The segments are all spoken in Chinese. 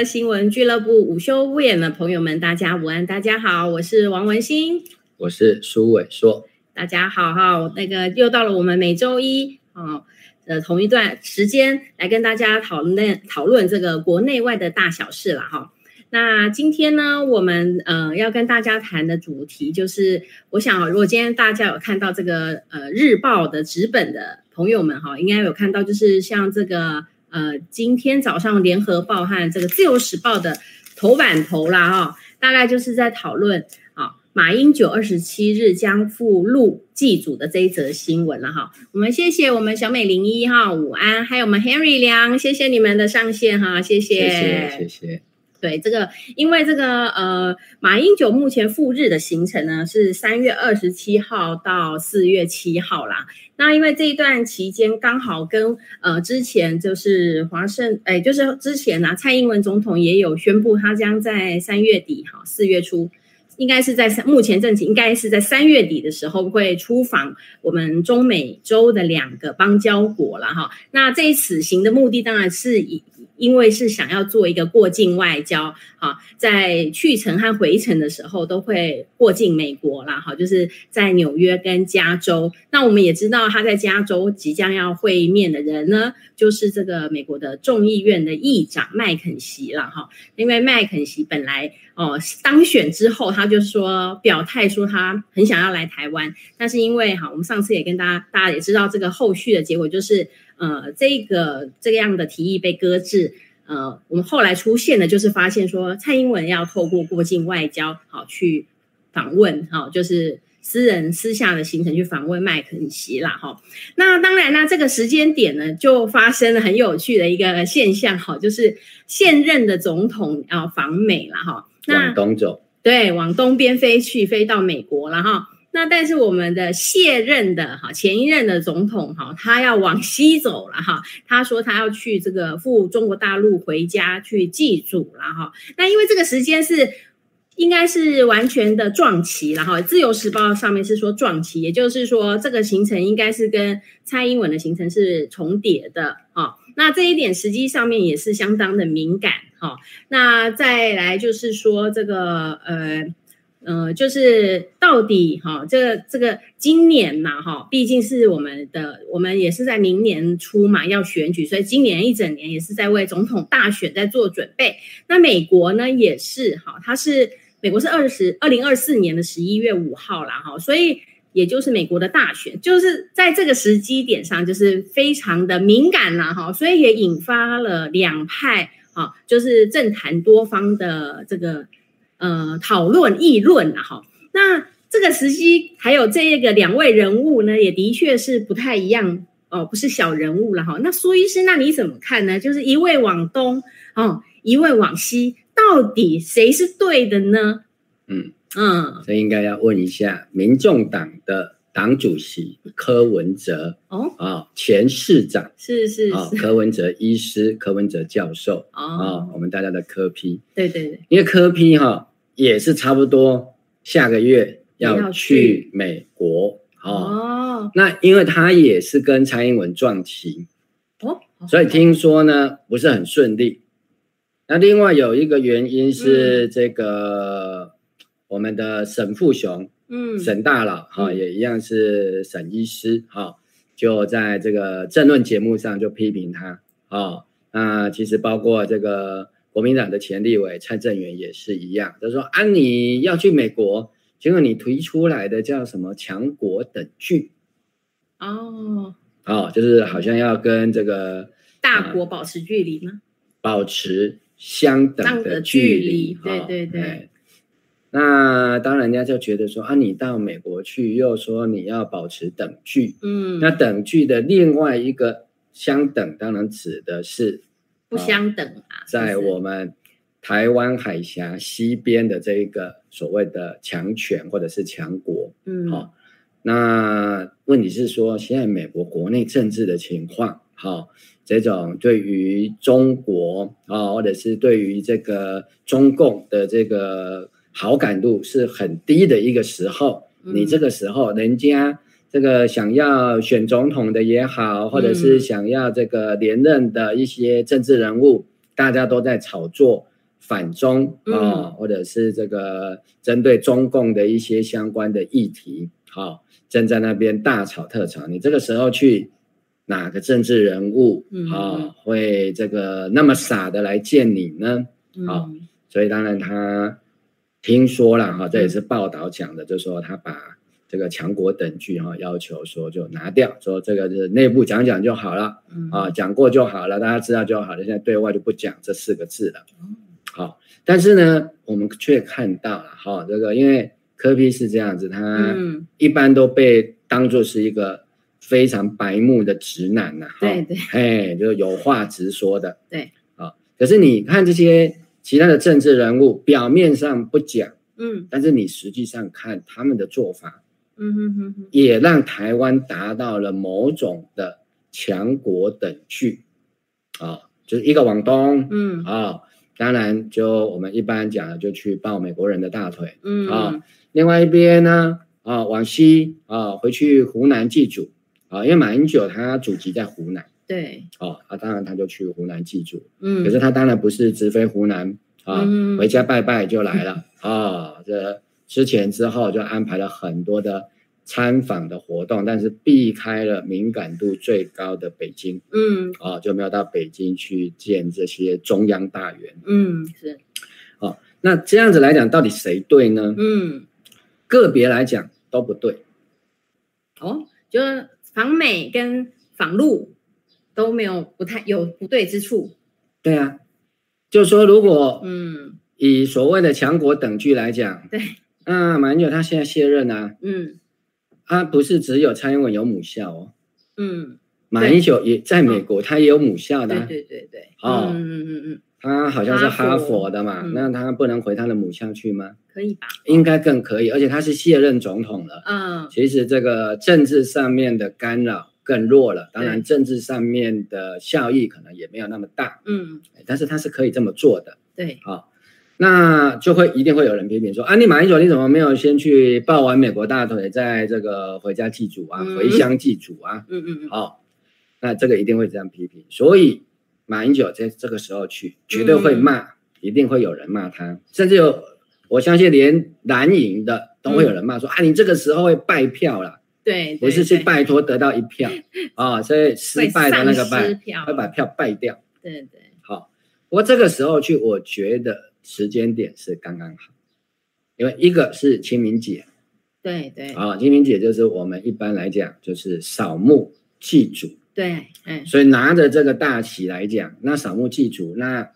科新闻俱乐部午休不演的朋友们，大家午安，大家好，我是王文新，我是苏伟硕，大家好哈，那个又到了我们每周一啊的同一段时间来跟大家讨论讨论这个国内外的大小事了哈。那今天呢，我们呃要跟大家谈的主题就是，我想如果今天大家有看到这个呃日报的纸本的朋友们哈，应该有看到就是像这个。呃，今天早上联合报和这个自由时报的头版头啦，哈，大概就是在讨论啊，马英九二十七日将赴陆祭祖的这一则新闻了哈。我们谢谢我们小美零一哈，午安，还有我们 Henry 梁，谢谢你们的上线哈，谢谢，谢谢，谢谢。对这个，因为这个呃，马英九目前赴日的行程呢是三月二十七号到四月七号啦。那因为这一段期间刚好跟呃之前就是华盛，哎，就是之前呢、啊，蔡英文总统也有宣布，他将在三月底哈四月初，应该是在目前政情应该是在三月底的时候会出访我们中美洲的两个邦交国了哈。那这一此行的目的当然是以。因为是想要做一个过境外交，哈，在去程和回程的时候都会过境美国啦，哈，就是在纽约跟加州。那我们也知道他在加州即将要会面的人呢，就是这个美国的众议院的议长麦肯锡了，哈。因为麦肯锡本来哦当选之后，他就说表态说他很想要来台湾，但是因为哈，我们上次也跟大家大家也知道这个后续的结果就是。呃，这个这样的提议被搁置。呃，我们后来出现的，就是发现说蔡英文要透过过境外交，好去访问，好就是私人私下的行程去访问麦肯锡啦，哈。那当然呢，这个时间点呢，就发生了很有趣的一个现象，哈，就是现任的总统要访美了，哈。往东走，对，往东边飞去，飞到美国了，哈。那但是我们的卸任的哈前一任的总统哈，他要往西走了哈。他说他要去这个赴中国大陆回家去祭祖了哈。那因为这个时间是应该是完全的撞期了哈。自由时报上面是说撞期，也就是说这个行程应该是跟蔡英文的行程是重叠的哈。那这一点实际上面也是相当的敏感哈。那再来就是说这个呃。呃，就是到底哈，这个这个今年嘛哈，毕竟是我们的，我们也是在明年初嘛要选举，所以今年一整年也是在为总统大选在做准备。那美国呢也是哈，它是美国是二十二零二四年的十一月五号啦哈，所以也就是美国的大选，就是在这个时机点上就是非常的敏感啦哈，所以也引发了两派哈，就是政坛多方的这个。呃，讨论议论啊，哈，那这个时期还有这个两位人物呢，也的确是不太一样哦，不是小人物了哈。那苏医师，那你怎么看呢？就是一位往东哦，一位往西，到底谁是对的呢？嗯。嗯，这应该要问一下民众党的党主席柯文哲哦，哦，前市长。是是是，哦，柯文哲医师，柯文哲教授。哦，哦，我们大家的柯批对对对，因为柯批哈。哦也是差不多下个月要去。美国哦，那因为他也是跟蔡英文撞期哦，所以听说呢不是很顺利。那另外有一个原因是这个我们的沈富雄，嗯，沈大佬哈也一样是沈医师哈，就在这个政论节目上就批评他哦，那其实包括这个。国民党的前立委蔡正元也是一样，他说：“啊，你要去美国，结果你提出来的叫什么强国等距？哦，哦，就是好像要跟这个大国保持距离吗？呃、保持相等的距离。距离对对对。哦、那当然，人家就觉得说啊，你到美国去，又说你要保持等距。嗯，那等距的另外一个相等，当然指的是。”不相等啊！在我们台湾海峡西边的这一个所谓的强权或者是强国，嗯，好，那问题是说，现在美国国内政治的情况，好，这种对于中国啊，或者是对于这个中共的这个好感度是很低的一个时候，你这个时候人家。这个想要选总统的也好，或者是想要这个连任的一些政治人物，嗯、大家都在炒作反中啊、哦，或者是这个针对中共的一些相关的议题，好、哦，正在那边大吵特吵。你这个时候去哪个政治人物啊、会这个那么傻的来见你呢？好、嗯哦，所以当然他听说了哈、哦，这也是报道讲的，就是说他把。这个强国等距哈，要求说就拿掉，说这个是内部讲讲就好了，啊，讲过就好了，大家知道就好了。现在对外就不讲这四个字了。好，但是呢，我们却看到了哈，这个因为柯比是这样子，他一般都被当作是一个非常白目的直男呐，对对，哎，就有话直说的，对，啊，可是你看这些其他的政治人物，表面上不讲，嗯，但是你实际上看他们的做法。嗯哼哼哼，也让台湾达到了某种的强国等距，啊，就是一个往东，嗯。啊，当然就我们一般讲的，就去抱美国人的大腿，嗯。啊，另外一边呢，啊往西啊回去湖南祭祖，啊，因为马英九他祖籍在湖南，对，哦，啊当然他就去湖南祭祖，嗯，可是他当然不是直飞湖南。啊，回家拜拜就来了，啊这。之前之后就安排了很多的参访的活动，但是避开了敏感度最高的北京，嗯，啊，就没有到北京去见这些中央大员，嗯，是，哦，那这样子来讲，到底谁对呢？嗯，个别来讲都不对，哦，就是访美跟访陆都没有不太有不对之处，对啊，就是说如果嗯。以所谓的强国等距来讲，对。那马英九他现在卸任啊，嗯，他不是只有蔡英文有母校哦，嗯，马英九也在美国，他也有母校的，对对对对，哦，嗯嗯嗯嗯，他好像是哈佛的嘛，那他不能回他的母校去吗？可以吧？应该更可以，而且他是卸任总统了，嗯，其实这个政治上面的干扰更弱了，当然政治上面的效益可能也没有那么大，嗯，但是他是可以这么做的，对，好。那就会一定会有人批评说啊，你马英九你怎么没有先去抱完美国大腿，再这个回家祭祖啊，回乡祭祖啊？嗯嗯嗯。好，那这个一定会这样批评。所以马英九在这个时候去，绝对会骂，一定会有人骂他，甚至有我相信连蓝营的都会有人骂说啊，你这个时候会败票了。对，不是去拜托得到一票 啊，所以失败的那个败会把票败掉。对对。好，不过这个时候去，我觉得。时间点是刚刚好，因为一个是清明节，对对，啊，清明节就是我们一般来讲就是扫墓祭祖，对，所以拿着这个大旗来讲，那扫墓祭祖，那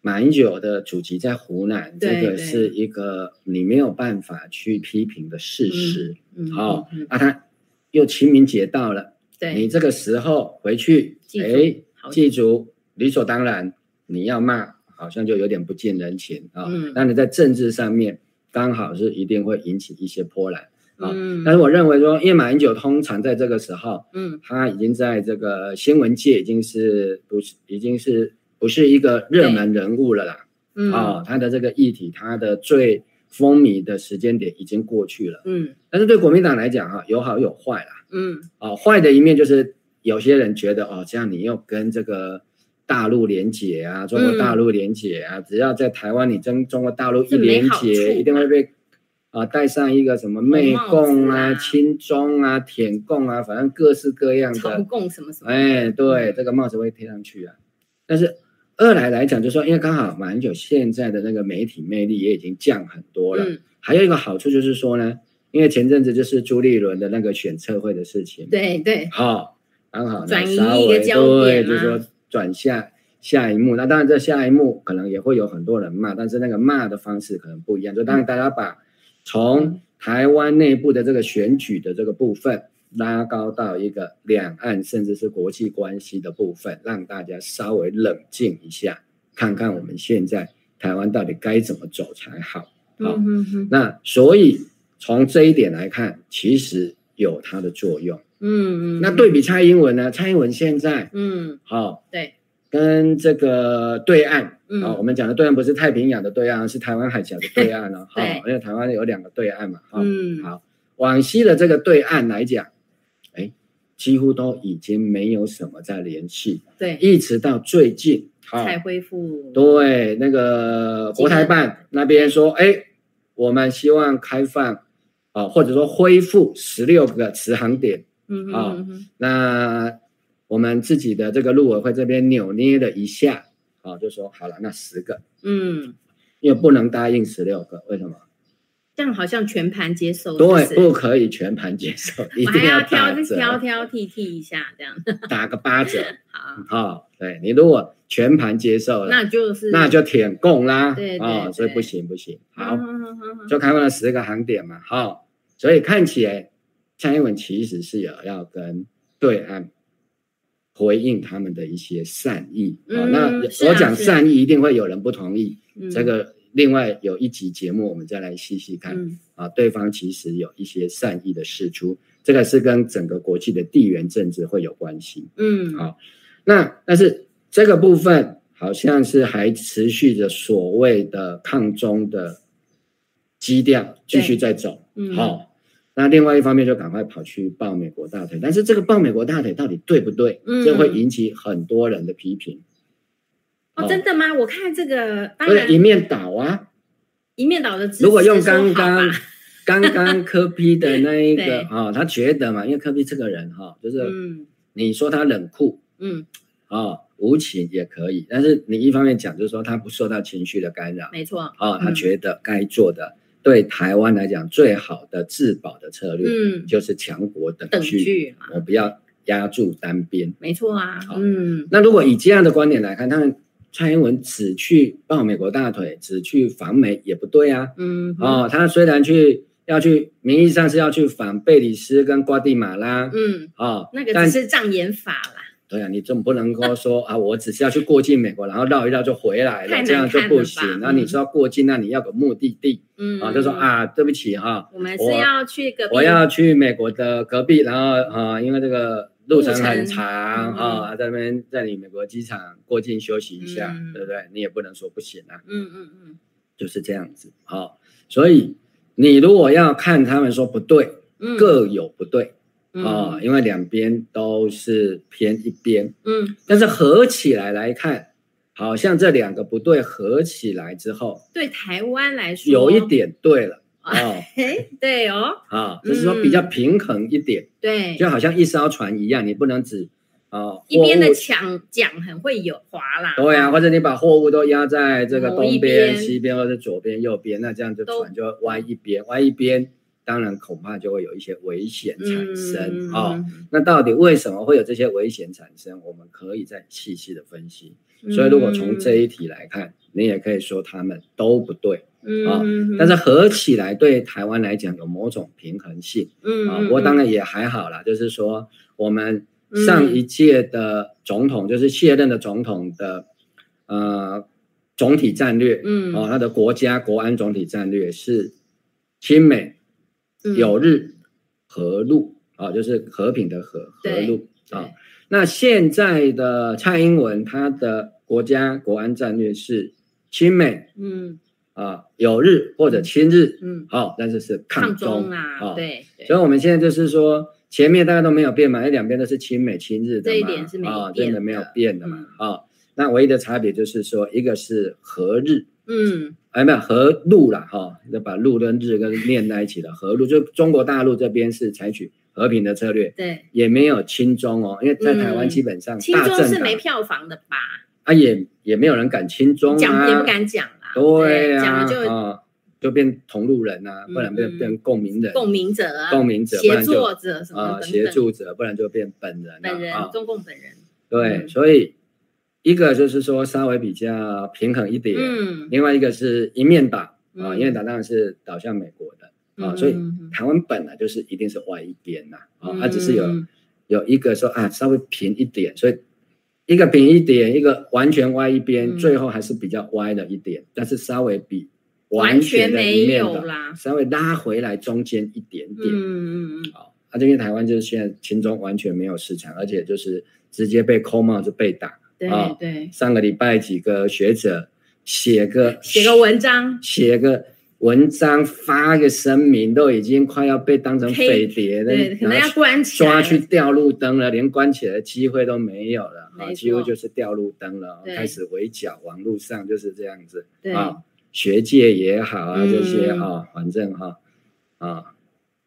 马英九的祖籍在湖南，这个是一个你没有办法去批评的事实，好，啊，他又清明节到了，对，你这个时候回去，哎，祭祖理所当然，你要骂。好像就有点不近人情啊，但你在政治上面刚好是一定会引起一些波澜啊。但是我认为说，因为马英九通常在这个时候，嗯，他已经在这个新闻界已经是不是已经是不是一个热门人物了啦？嗯，啊，他的这个议题，他的最风靡的时间点已经过去了。嗯，但是对国民党来讲啊，有好有坏啦。嗯，啊，坏的一面就是有些人觉得哦，这样你又跟这个。大陆连结啊，中国大陆连结啊，嗯、只要在台湾，你跟中国大陆一连结，一定会被啊带上一个什么媚共啊、亲中啊、舔共啊，反正各式各样的。朝共什么什么。哎，对，这个帽子会贴上去啊。但是二来来讲，就是说因为刚好马英九现在的那个媒体魅力也已经降很多了，嗯、还有一个好处就是说呢，因为前阵子就是朱立伦的那个选测会的事情，对对，好，刚好转移一个焦点，就是说。转下下一幕，那当然这下一幕可能也会有很多人骂，但是那个骂的方式可能不一样。就当然大家把从台湾内部的这个选举的这个部分拉高到一个两岸甚至是国际关系的部分，让大家稍微冷静一下，看看我们现在台湾到底该怎么走才好。好，那所以从这一点来看，其实有它的作用。嗯嗯，那对比蔡英文呢？蔡英文现在，嗯，好，对，跟这个对岸，嗯，我们讲的对岸不是太平洋的对岸，是台湾海峡的对岸了，好，因为台湾有两个对岸嘛，嗯，好，往西的这个对岸来讲，哎，几乎都已经没有什么在联系，对，一直到最近才恢复。对，那个国台办那边说，哎，我们希望开放啊，或者说恢复十六个慈航点，嗯啊，那我们自己的这个陆委会这边扭捏了一下，啊，就说好了，那十个，嗯，因为不能答应十六个，为什么？这样好像全盘接受，对，不可以全盘接受，一定要挑挑挑剔剔一下，这样打个八折。好，好，对，你如果全盘接受了，那就是那就舔供啦，对啊，所以不行不行。好，就开放了十个航点嘛，好，所以看起来蔡英文其实是有要跟对岸回应他们的一些善意。啊，那我讲善意，一定会有人不同意这个。另外有一集节目，我们再来细细看、嗯、啊，对方其实有一些善意的释出，这个是跟整个国际的地缘政治会有关系。嗯，好，那但是这个部分好像是还持续着所谓的抗中的基调继续在走。嗯，好，那另外一方面就赶快跑去抱美国大腿，但是这个抱美国大腿到底对不对？嗯，这会引起很多人的批评。哦，真的吗？我看这个，当然一面倒啊，一面倒的。如果用刚刚 刚刚科比的 那一个啊，他觉得嘛，因为科比这个人哈，就是你说他冷酷，嗯，啊无情也可以，但是你一方面讲就是说他不受到情绪的干扰，没错，啊，他觉得该做的对台湾来讲最好的自保的策略，嗯，就是强国等距，我不要压住单边，没错啊，嗯，那如果以这样的观点来看，他们。蔡英文只去抱美国大腿，只去访美也不对啊。嗯，哦，他虽然去要去，名义上是要去访贝里斯跟瓜地马拉。嗯，哦，那个只是障眼法啦。对啊，你总不能够说啊，我只是要去过境美国，然后绕一绕就回来了，这样就不行。那你说要过境，那你要个目的地。嗯，啊，就说啊，对不起哈，我们是要去隔壁，我要去美国的隔壁，然后啊，因为这个。路程很长啊，在那边在你美国机场过境休息一下，嗯、对不对？你也不能说不行啊。嗯嗯嗯，就是这样子。好，所以你如果要看他们说不对，嗯、各有不对啊，嗯、因为两边都是偏一边。嗯，但是合起来来看，好像这两个不对合起来之后，对台湾来说。有一点对了。哦，对哦，啊，就是说比较平衡一点，对，就好像一艘船一样，你不能只啊一边的桨桨很会有划啦，对啊，或者你把货物都压在这个东边、西边或者左边、右边，那这样就船就歪一边，歪一边，当然恐怕就会有一些危险产生啊。那到底为什么会有这些危险产生？我们可以再细细的分析。所以如果从这一题来看，你也可以说他们都不对。嗯、哦，但是合起来对台湾来讲有某种平衡性，嗯，啊、哦，不过当然也还好啦，就是说我们上一届的总统，嗯、就是卸任的总统的呃总体战略，嗯，哦，他的国家国安总体战略是亲美、友日、和路，啊、哦，就是和平的和和路啊。哦、那现在的蔡英文他的国家国安战略是亲美，嗯。啊，有日或者亲日，嗯，好，但是是抗中啊，对，所以我们现在就是说，前面大家都没有变嘛，那两边都是亲美亲日的嘛，这一点是没有变的，真的没有变的嘛，啊，那唯一的差别就是说，一个是和日，嗯，哎，没有和路了哈，就把路跟日跟念在一起了和路，就中国大陆这边是采取和平的策略，对，也没有亲中哦，因为在台湾基本上亲中是没票房的吧？啊，也也没有人敢亲中啊，讲也不敢讲啦。对呀，啊，就变同路人呐，不然变变共鸣人、共鸣者啊、共鸣者、协作者什么啊，协助者，不然就变本人、本人、中共本人。对，所以一个就是说稍微比较平衡一点，嗯，另外一个是一面倒啊，一面倒当然是倒向美国的啊，所以台湾本来就是一定是歪一边呐，啊，它只是有有一个说啊稍微平一点，所以。一个平一点，一个完全歪一边，嗯、最后还是比较歪了一点，但是稍微比完全的一面的稍微拉回来中间一点点。嗯嗯嗯。好，啊，这边台湾就是现在秦中完全没有市场，而且就是直接被扣帽子被打。对对。对。上个礼拜几个学者写个写个文章，写个文章发个声明，都已经快要被当成匪谍了，对，可能要关起来，抓去吊路灯了，连关起来的机会都没有了，啊，几乎就是吊路灯了，开始围剿，网络上就是这样子，啊，学界也好啊，这些啊，反正哈，啊，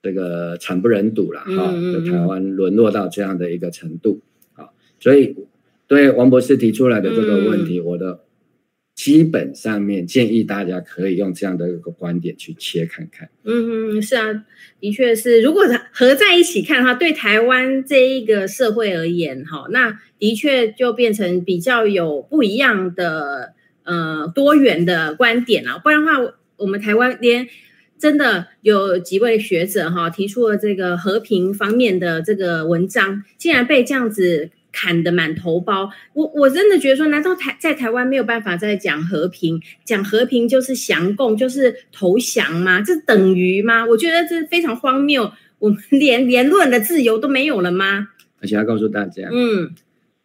这个惨不忍睹了哈，台湾沦落到这样的一个程度，啊，所以对王博士提出来的这个问题，我的。基本上面建议大家可以用这样的一个观点去切看看。嗯嗯，是啊，的确是。如果合在一起看的话，对台湾这一个社会而言，哈，那的确就变成比较有不一样的呃多元的观点了。不然的话，我们台湾连真的有几位学者哈提出了这个和平方面的这个文章，竟然被这样子。砍得满头包，我我真的觉得说，难道台在台湾没有办法再讲和平？讲和平就是降共，就是投降吗？这等于吗？我觉得这非常荒谬。我们连言论的自由都没有了吗？而且要告诉大家，嗯，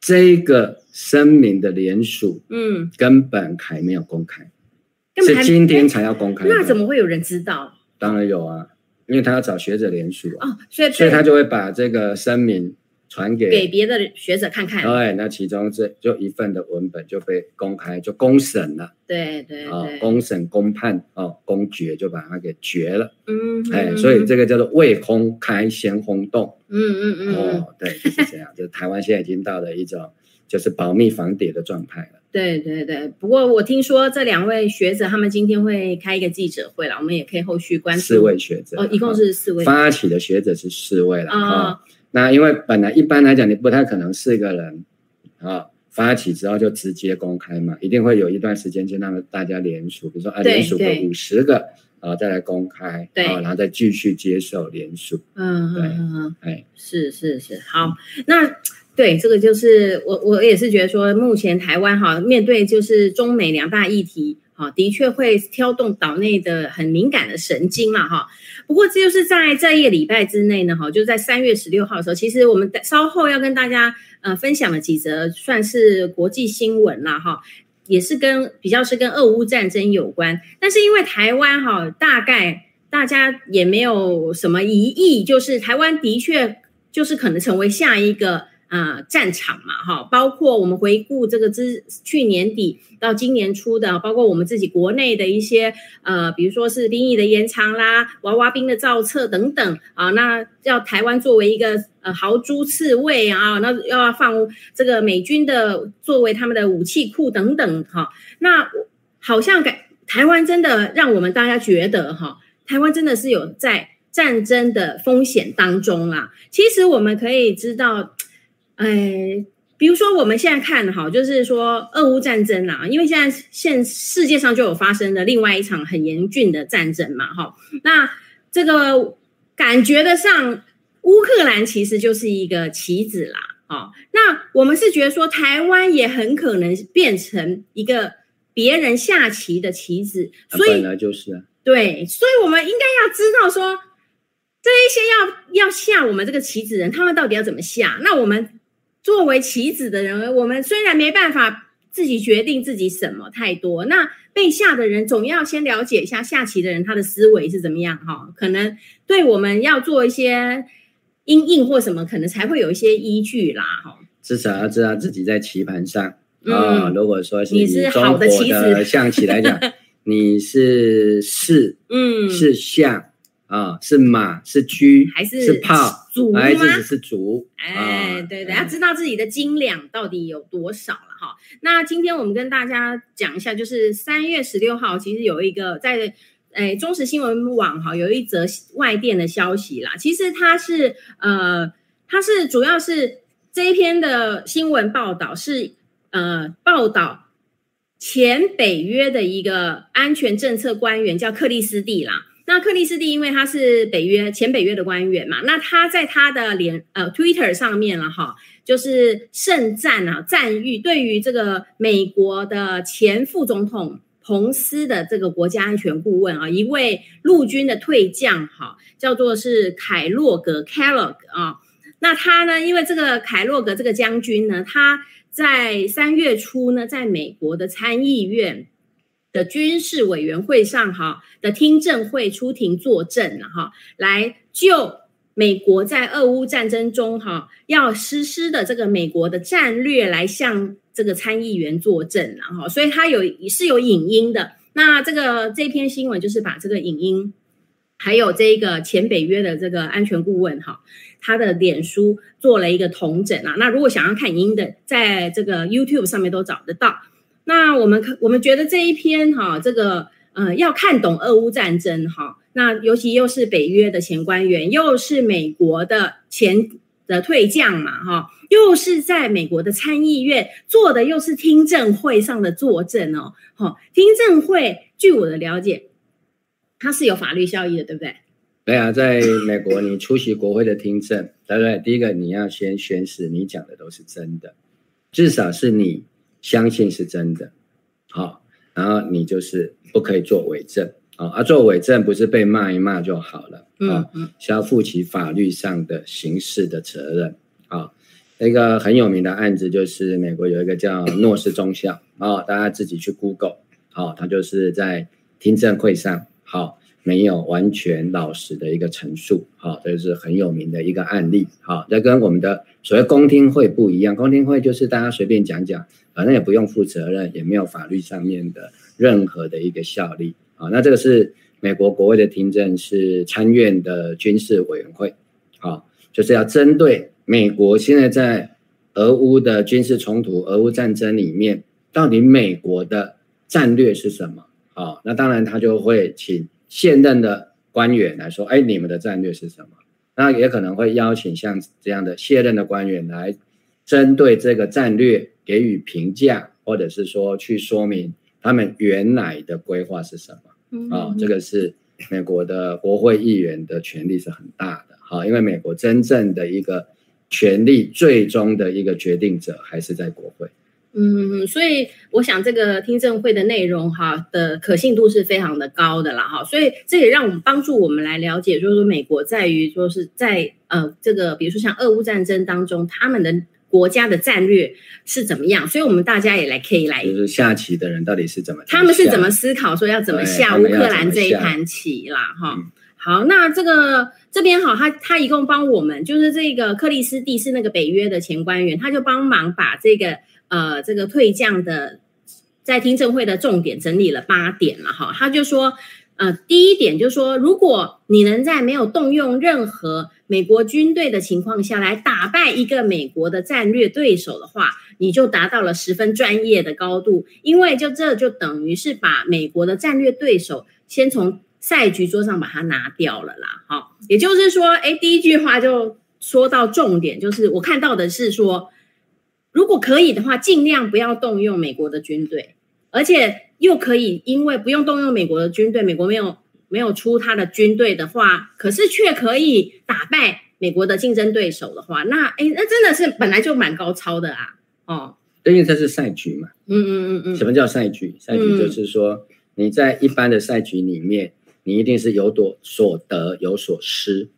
这个声明的联署，嗯，根本还没有公开，是今天才要公开。那怎么会有人知道？当然有啊，因为他要找学者联署哦，所以所以他就会把这个声明。传给给别的学者看看，对，那其中这就一份的文本就被公开，就公审了，对对对，哦，公审公判哦，公决就把它给决了，嗯，哎，所以这个叫做未公开先轰动，嗯嗯嗯，哦，对，就是这样，就是台湾现在已经到了一种就是保密防谍的状态了，对对对。不过我听说这两位学者他们今天会开一个记者会了，我们也可以后续关注。四位学者哦，一共是四位，发起的学者是四位了啊。那因为本来一般来讲，你不太可能四个人啊发起之后就直接公开嘛，一定会有一段时间就让大家联署，比如说啊联署个五十个，然后再来公开，对，然后再继续接受联署。嗯，对，哎，是是是，好，那对这个就是我我也是觉得说，目前台湾哈面对就是中美两大议题。啊，的确会挑动岛内的很敏感的神经了哈。不过这就是在这一个礼拜之内呢，哈，就在三月十六号的时候，其实我们稍后要跟大家呃分享的几则算是国际新闻了哈，也是跟比较是跟俄乌战争有关。但是因为台湾哈，大概大家也没有什么疑义，就是台湾的确就是可能成为下一个。啊、呃，战场嘛，哈，包括我们回顾这个之去年底到今年初的，包括我们自己国内的一些呃，比如说是兵役的延长啦，娃娃兵的造册等等啊，那要台湾作为一个呃豪猪刺猬啊，那要放这个美军的作为他们的武器库等等哈，那好像感台湾真的让我们大家觉得哈，台湾真的是有在战争的风险当中啦。其实我们可以知道。哎，比如说我们现在看哈，就是说俄乌战争啊，因为现在现世界上就有发生的另外一场很严峻的战争嘛，哈，那这个感觉得上乌克兰其实就是一个棋子啦，哦，那我们是觉得说台湾也很可能变成一个别人下棋的棋子，所以本来就是啊，对，所以我们应该要知道说这一些要要下我们这个棋子人，他们到底要怎么下，那我们。作为棋子的人，我们虽然没办法自己决定自己什么太多，那被下的人总要先了解一下下棋的人他的思维是怎么样哈，可能对我们要做一些因应或什么，可能才会有一些依据啦哈。至少要知道自己在棋盘上啊、嗯哦，如果说是你是好的棋子，象棋来讲，你是士，嗯，是象。啊、哦，是马，是车，还是是炮，还是只是足？哎，对对，要知道自己的斤两到底有多少了哈。那今天我们跟大家讲一下，就是三月十六号，其实有一个在哎中时新闻网哈有一则外电的消息啦。其实它是呃，它是主要是这一篇的新闻报道是呃报道前北约的一个安全政策官员叫克利斯蒂啦。那克里斯蒂因为他是北约前北约的官员嘛，那他在他的脸呃 Twitter 上面了哈，就是盛赞啊赞誉对于这个美国的前副总统彭斯的这个国家安全顾问啊，一位陆军的退将哈，叫做是凯洛格 Kellogg 啊，那他呢，因为这个凯洛格这个将军呢，他在三月初呢，在美国的参议院。的军事委员会上哈的听证会出庭作证了哈，来就美国在俄乌战争中哈要实施的这个美国的战略来向这个参议员作证了哈，所以他有是有影音的。那这个这篇新闻就是把这个影音，还有这个前北约的这个安全顾问哈，他的脸书做了一个同整啊。那如果想要看音的，在这个 YouTube 上面都找得到。那我们可我们觉得这一篇哈，这个呃要看懂俄乌战争哈，那尤其又是北约的前官员，又是美国的前的退将嘛哈。又是在美国的参议院做的，又是听证会上的作证哦。好，听证会据我的了解，它是有法律效益的，对不对？对啊，在美国，你出席国会的听证，对不对？第一个，你要先宣誓，你讲的都是真的，至少是你相信是真的。好，然后你就是不可以做伪证。啊，而做伪证不是被骂一骂就好了。啊，嗯。嗯，是要负起法律上的刑事的责任。啊。那个很有名的案子就是美国有一个叫诺斯中校，啊，大家自己去 Google，好，他就是在听证会上，好，没有完全老实的一个陈述，好，这是很有名的一个案例，好，这跟我们的所谓公听会不一样，公听会就是大家随便讲讲，反正也不用负责任，也没有法律上面的任何的一个效力，啊，那这个是美国国会的听证，是参院的军事委员会，好，就是要针对。美国现在在俄乌的军事冲突、俄乌战争里面，到底美国的战略是什么？好，那当然他就会请现任的官员来说：“哎，你们的战略是什么？”那也可能会邀请像这样的卸任的官员来针对这个战略给予评价，或者是说去说明他们原来的规划是什么。啊，这个是美国的国会议员的权力是很大的。好，因为美国真正的一个。权力最终的一个决定者还是在国会。嗯，所以我想这个听证会的内容哈的可信度是非常的高的啦哈，所以这也让我们帮助我们来了解，就是说美国在于说是在呃这个比如说像俄乌战争当中，他们的国家的战略是怎么样，所以我们大家也来可以来就是下棋的人到底是怎么，他们是怎么思考说要怎么下乌克兰这一盘棋啦哈。嗯好，那这个这边哈，他他一共帮我们，就是这个克里斯蒂是那个北约的前官员，他就帮忙把这个呃这个退将的在听证会的重点整理了八点了哈。他就说，呃，第一点就是说，如果你能在没有动用任何美国军队的情况下来打败一个美国的战略对手的话，你就达到了十分专业的高度，因为就这就等于是把美国的战略对手先从。赛局桌上把它拿掉了啦，好，也就是说，哎，第一句话就说到重点，就是我看到的是说，如果可以的话，尽量不要动用美国的军队，而且又可以，因为不用动用美国的军队，美国没有没有出他的军队的话，可是却可以打败美国的竞争对手的话，那哎，那真的是本来就蛮高超的啊，哦，因为这是赛局嘛，嗯嗯嗯嗯，什么叫赛局？赛局就是说你在一般的赛局里面。你一定是有所得有所失，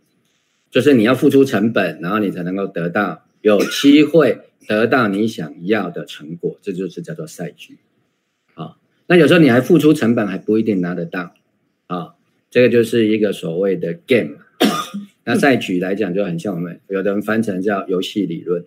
就是你要付出成本，然后你才能够得到有机会得到你想要的成果，这就是叫做赛局。好，那有时候你还付出成本还不一定拿得到，啊，这个就是一个所谓的 game。那赛局来讲就很像我们有的人翻成叫游戏理论，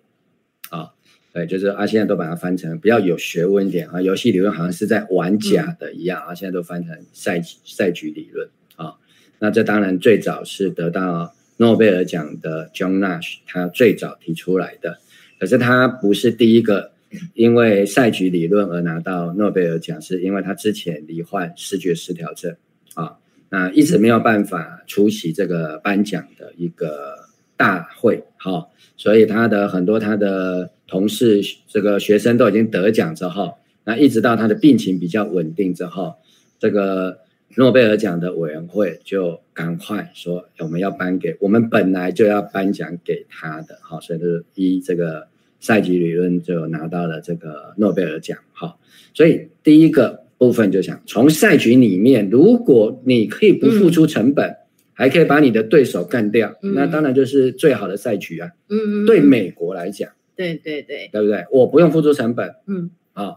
啊。对，就是啊，现在都把它翻成比较有学问一点啊，游戏理论好像是在玩假的一样啊，现在都翻成赛赛局理论啊。那这当然最早是得到诺贝尔奖的 John Nash，他最早提出来的，可是他不是第一个因为赛局理论而拿到诺贝尔奖，是因为他之前罹患视觉失调症啊，那一直没有办法出席这个颁奖的一个大会，哈，所以他的很多他的。同事，这个学生都已经得奖之后，那一直到他的病情比较稳定之后，这个诺贝尔奖的委员会就赶快说，我们要颁给我们本来就要颁奖给他的，好，所以就是依这个赛局理论就拿到了这个诺贝尔奖，哈，所以第一个部分就想从赛局里面，如果你可以不付出成本，嗯、还可以把你的对手干掉，嗯、那当然就是最好的赛局啊，嗯，对美国来讲。对对对，对不对？我不用付出成本，嗯，啊，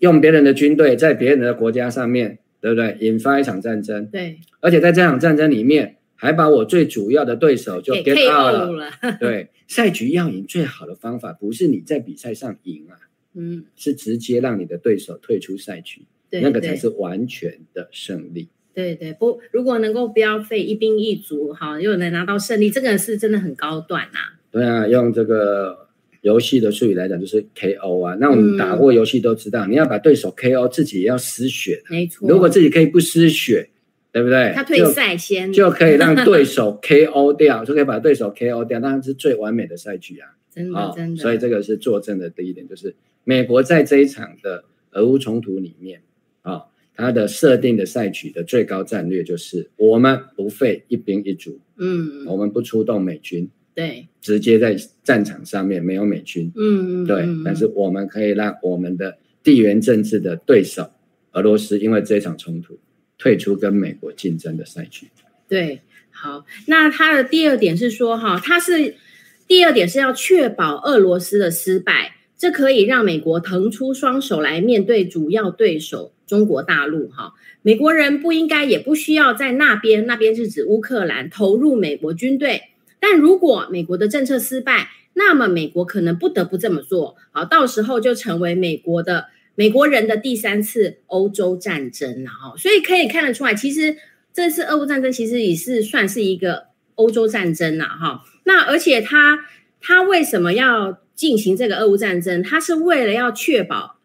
用别人的军队在别人的国家上面，对不对？引发一场战争。对，而且在这场战争里面，还把我最主要的对手就 get out 了。了 对，赛局要赢，最好的方法不是你在比赛上赢啊，嗯，是直接让你的对手退出赛局，对，那个才是完全的胜利。对对，不，如果能够不要费一兵一卒，哈，又能拿到胜利，这个是真的很高段呐、啊。对啊，用这个游戏的术语来讲，就是 KO 啊。那我们打过游戏都知道，嗯、你要把对手 KO，自己也要失血。没错。如果自己可以不失血，对不对？他退赛先就，就可以让对手 KO 掉，就可以把对手 KO 掉，那是最完美的赛局啊。真的，真的。所以这个是作证的第一点，就是美国在这一场的俄乌冲突里面啊。它的设定的赛局的最高战略就是，我们不费一兵一卒，嗯，我们不出动美军，对，直接在战场上面没有美军，嗯嗯，对，但是我们可以让我们的地缘政治的对手俄罗斯，因为这场冲突退出跟美国竞争的赛局。对，好，那他的第二点是说，哈，他是第二点是要确保俄罗斯的失败，这可以让美国腾出双手来面对主要对手。中国大陆哈，美国人不应该也不需要在那边，那边是指乌克兰投入美国军队。但如果美国的政策失败，那么美国可能不得不这么做。好，到时候就成为美国的美国人的第三次欧洲战争哈。所以可以看得出来，其实这次俄乌战争其实也是算是一个欧洲战争了哈。那而且他他为什么要进行这个俄乌战争？他是为了要确保。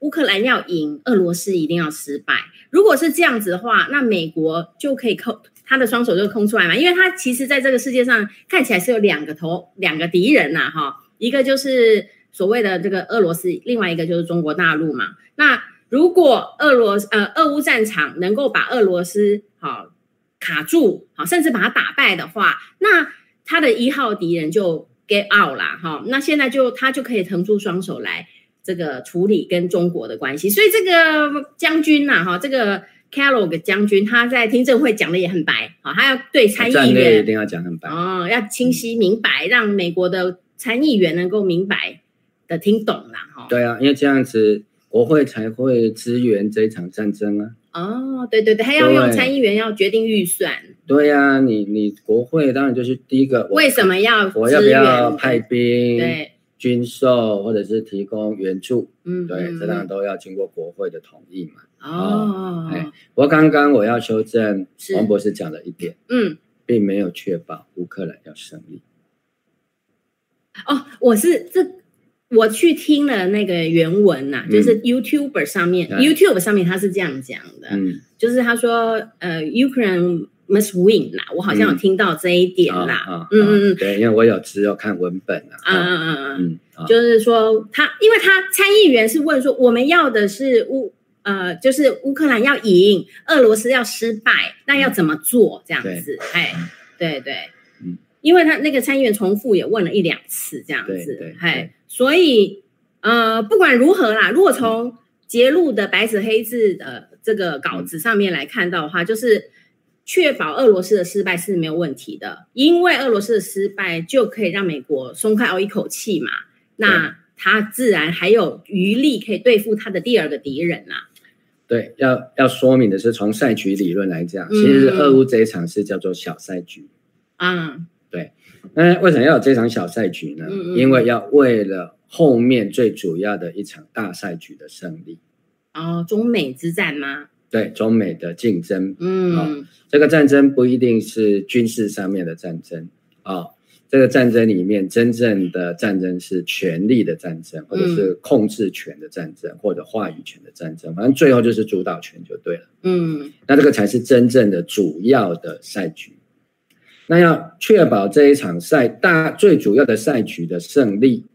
乌克兰要赢，俄罗斯一定要失败。如果是这样子的话，那美国就可以空他的双手就空出来嘛，因为他其实在这个世界上看起来是有两个头、两个敌人呐，哈，一个就是所谓的这个俄罗斯，另外一个就是中国大陆嘛。那如果俄罗斯呃俄乌战场能够把俄罗斯好卡住，好甚至把它打败的话，那他的一号敌人就 get out 啦，哈，那现在就他就可以腾出双手来。这个处理跟中国的关系，所以这个将军呐，哈，这个 Kellogg 将军他在听证会讲的也很白，好，他要对参议员一定要讲很白哦，要清晰明白，让美国的参议员能够明白的听懂啦，哈。对啊，因为这样子国会才会支援这一场战争啊。哦，对对对，还要用参议员要决定预算。对呀，你你国会当然就是第一个，为什么要我要不要派兵？对。军售或者是提供援助，嗯，对，这当然都要经过国会的同意嘛。哦，哎，不过刚刚我要修正王博士讲的一点，嗯，并没有确保乌克兰要胜利。哦，我是这，我去听了那个原文呐、啊，就是 YouTuber 上面、嗯、YouTube 上面他是这样讲的，嗯，就是他说，呃，Ukraine。Must win 啦，我好像有听到这一点啦。嗯嗯嗯，对，因为我有只有看文本啊。嗯嗯嗯嗯，就是说他，因为他参议员是问说，我们要的是乌呃，就是乌克兰要赢，俄罗斯要失败，那要怎么做？这样子，哎，对对，嗯，因为他那个参议员重复也问了一两次这样子，对，哎，所以呃，不管如何啦，如果从揭露的白纸黑字的这个稿子上面来看到的话，就是。确保俄罗斯的失败是没有问题的，因为俄罗斯的失败就可以让美国松开一口气嘛。那他自然还有余力可以对付他的第二个敌人呐、啊。对，要要说明的是，从赛局理论来讲，其实俄乌这一场是叫做小赛局。嗯，对。那为什么要有这场小赛局呢？嗯嗯，因为要为了后面最主要的一场大赛局的胜利。哦，中美之战吗？对中美的竞争，嗯、哦，这个战争不一定是军事上面的战争啊、哦，这个战争里面真正的战争是权力的战争，或者是控制权的战争，嗯、或者话语权的战争，反正最后就是主导权就对了，嗯，那这个才是真正的主要的赛局。那要确保这一场赛大最主要的赛局的胜利，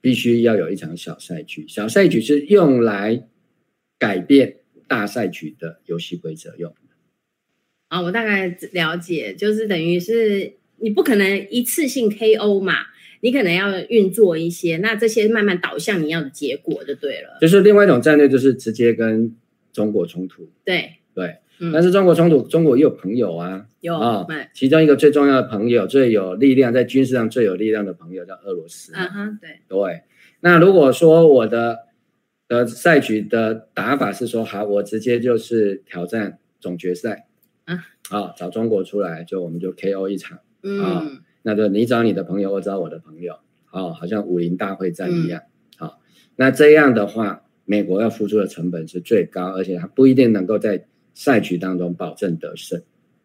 必须要有一场小赛局，小赛局是用来改变。大赛局的游戏规则用啊，我大概了解，就是等于是你不可能一次性 KO 嘛，你可能要运作一些，那这些慢慢导向你要的结果就对了。就是另外一种战略，就是直接跟中国冲突。对对，嗯、但是中国冲突，中国也有朋友啊，有啊，哦、其中一个最重要的朋友，最有力量，在军事上最有力量的朋友叫俄罗斯。嗯哼，对。对。那如果说我的的赛局的打法是说，好，我直接就是挑战总决赛，啊，好，找中国出来，就我们就 KO 一场，嗯，啊，那就你找你的朋友，我找我的朋友，哦，好像武林大会战一样，好，那这样的话，美国要付出的成本是最高，而且他不一定能够在赛局当中保证得胜，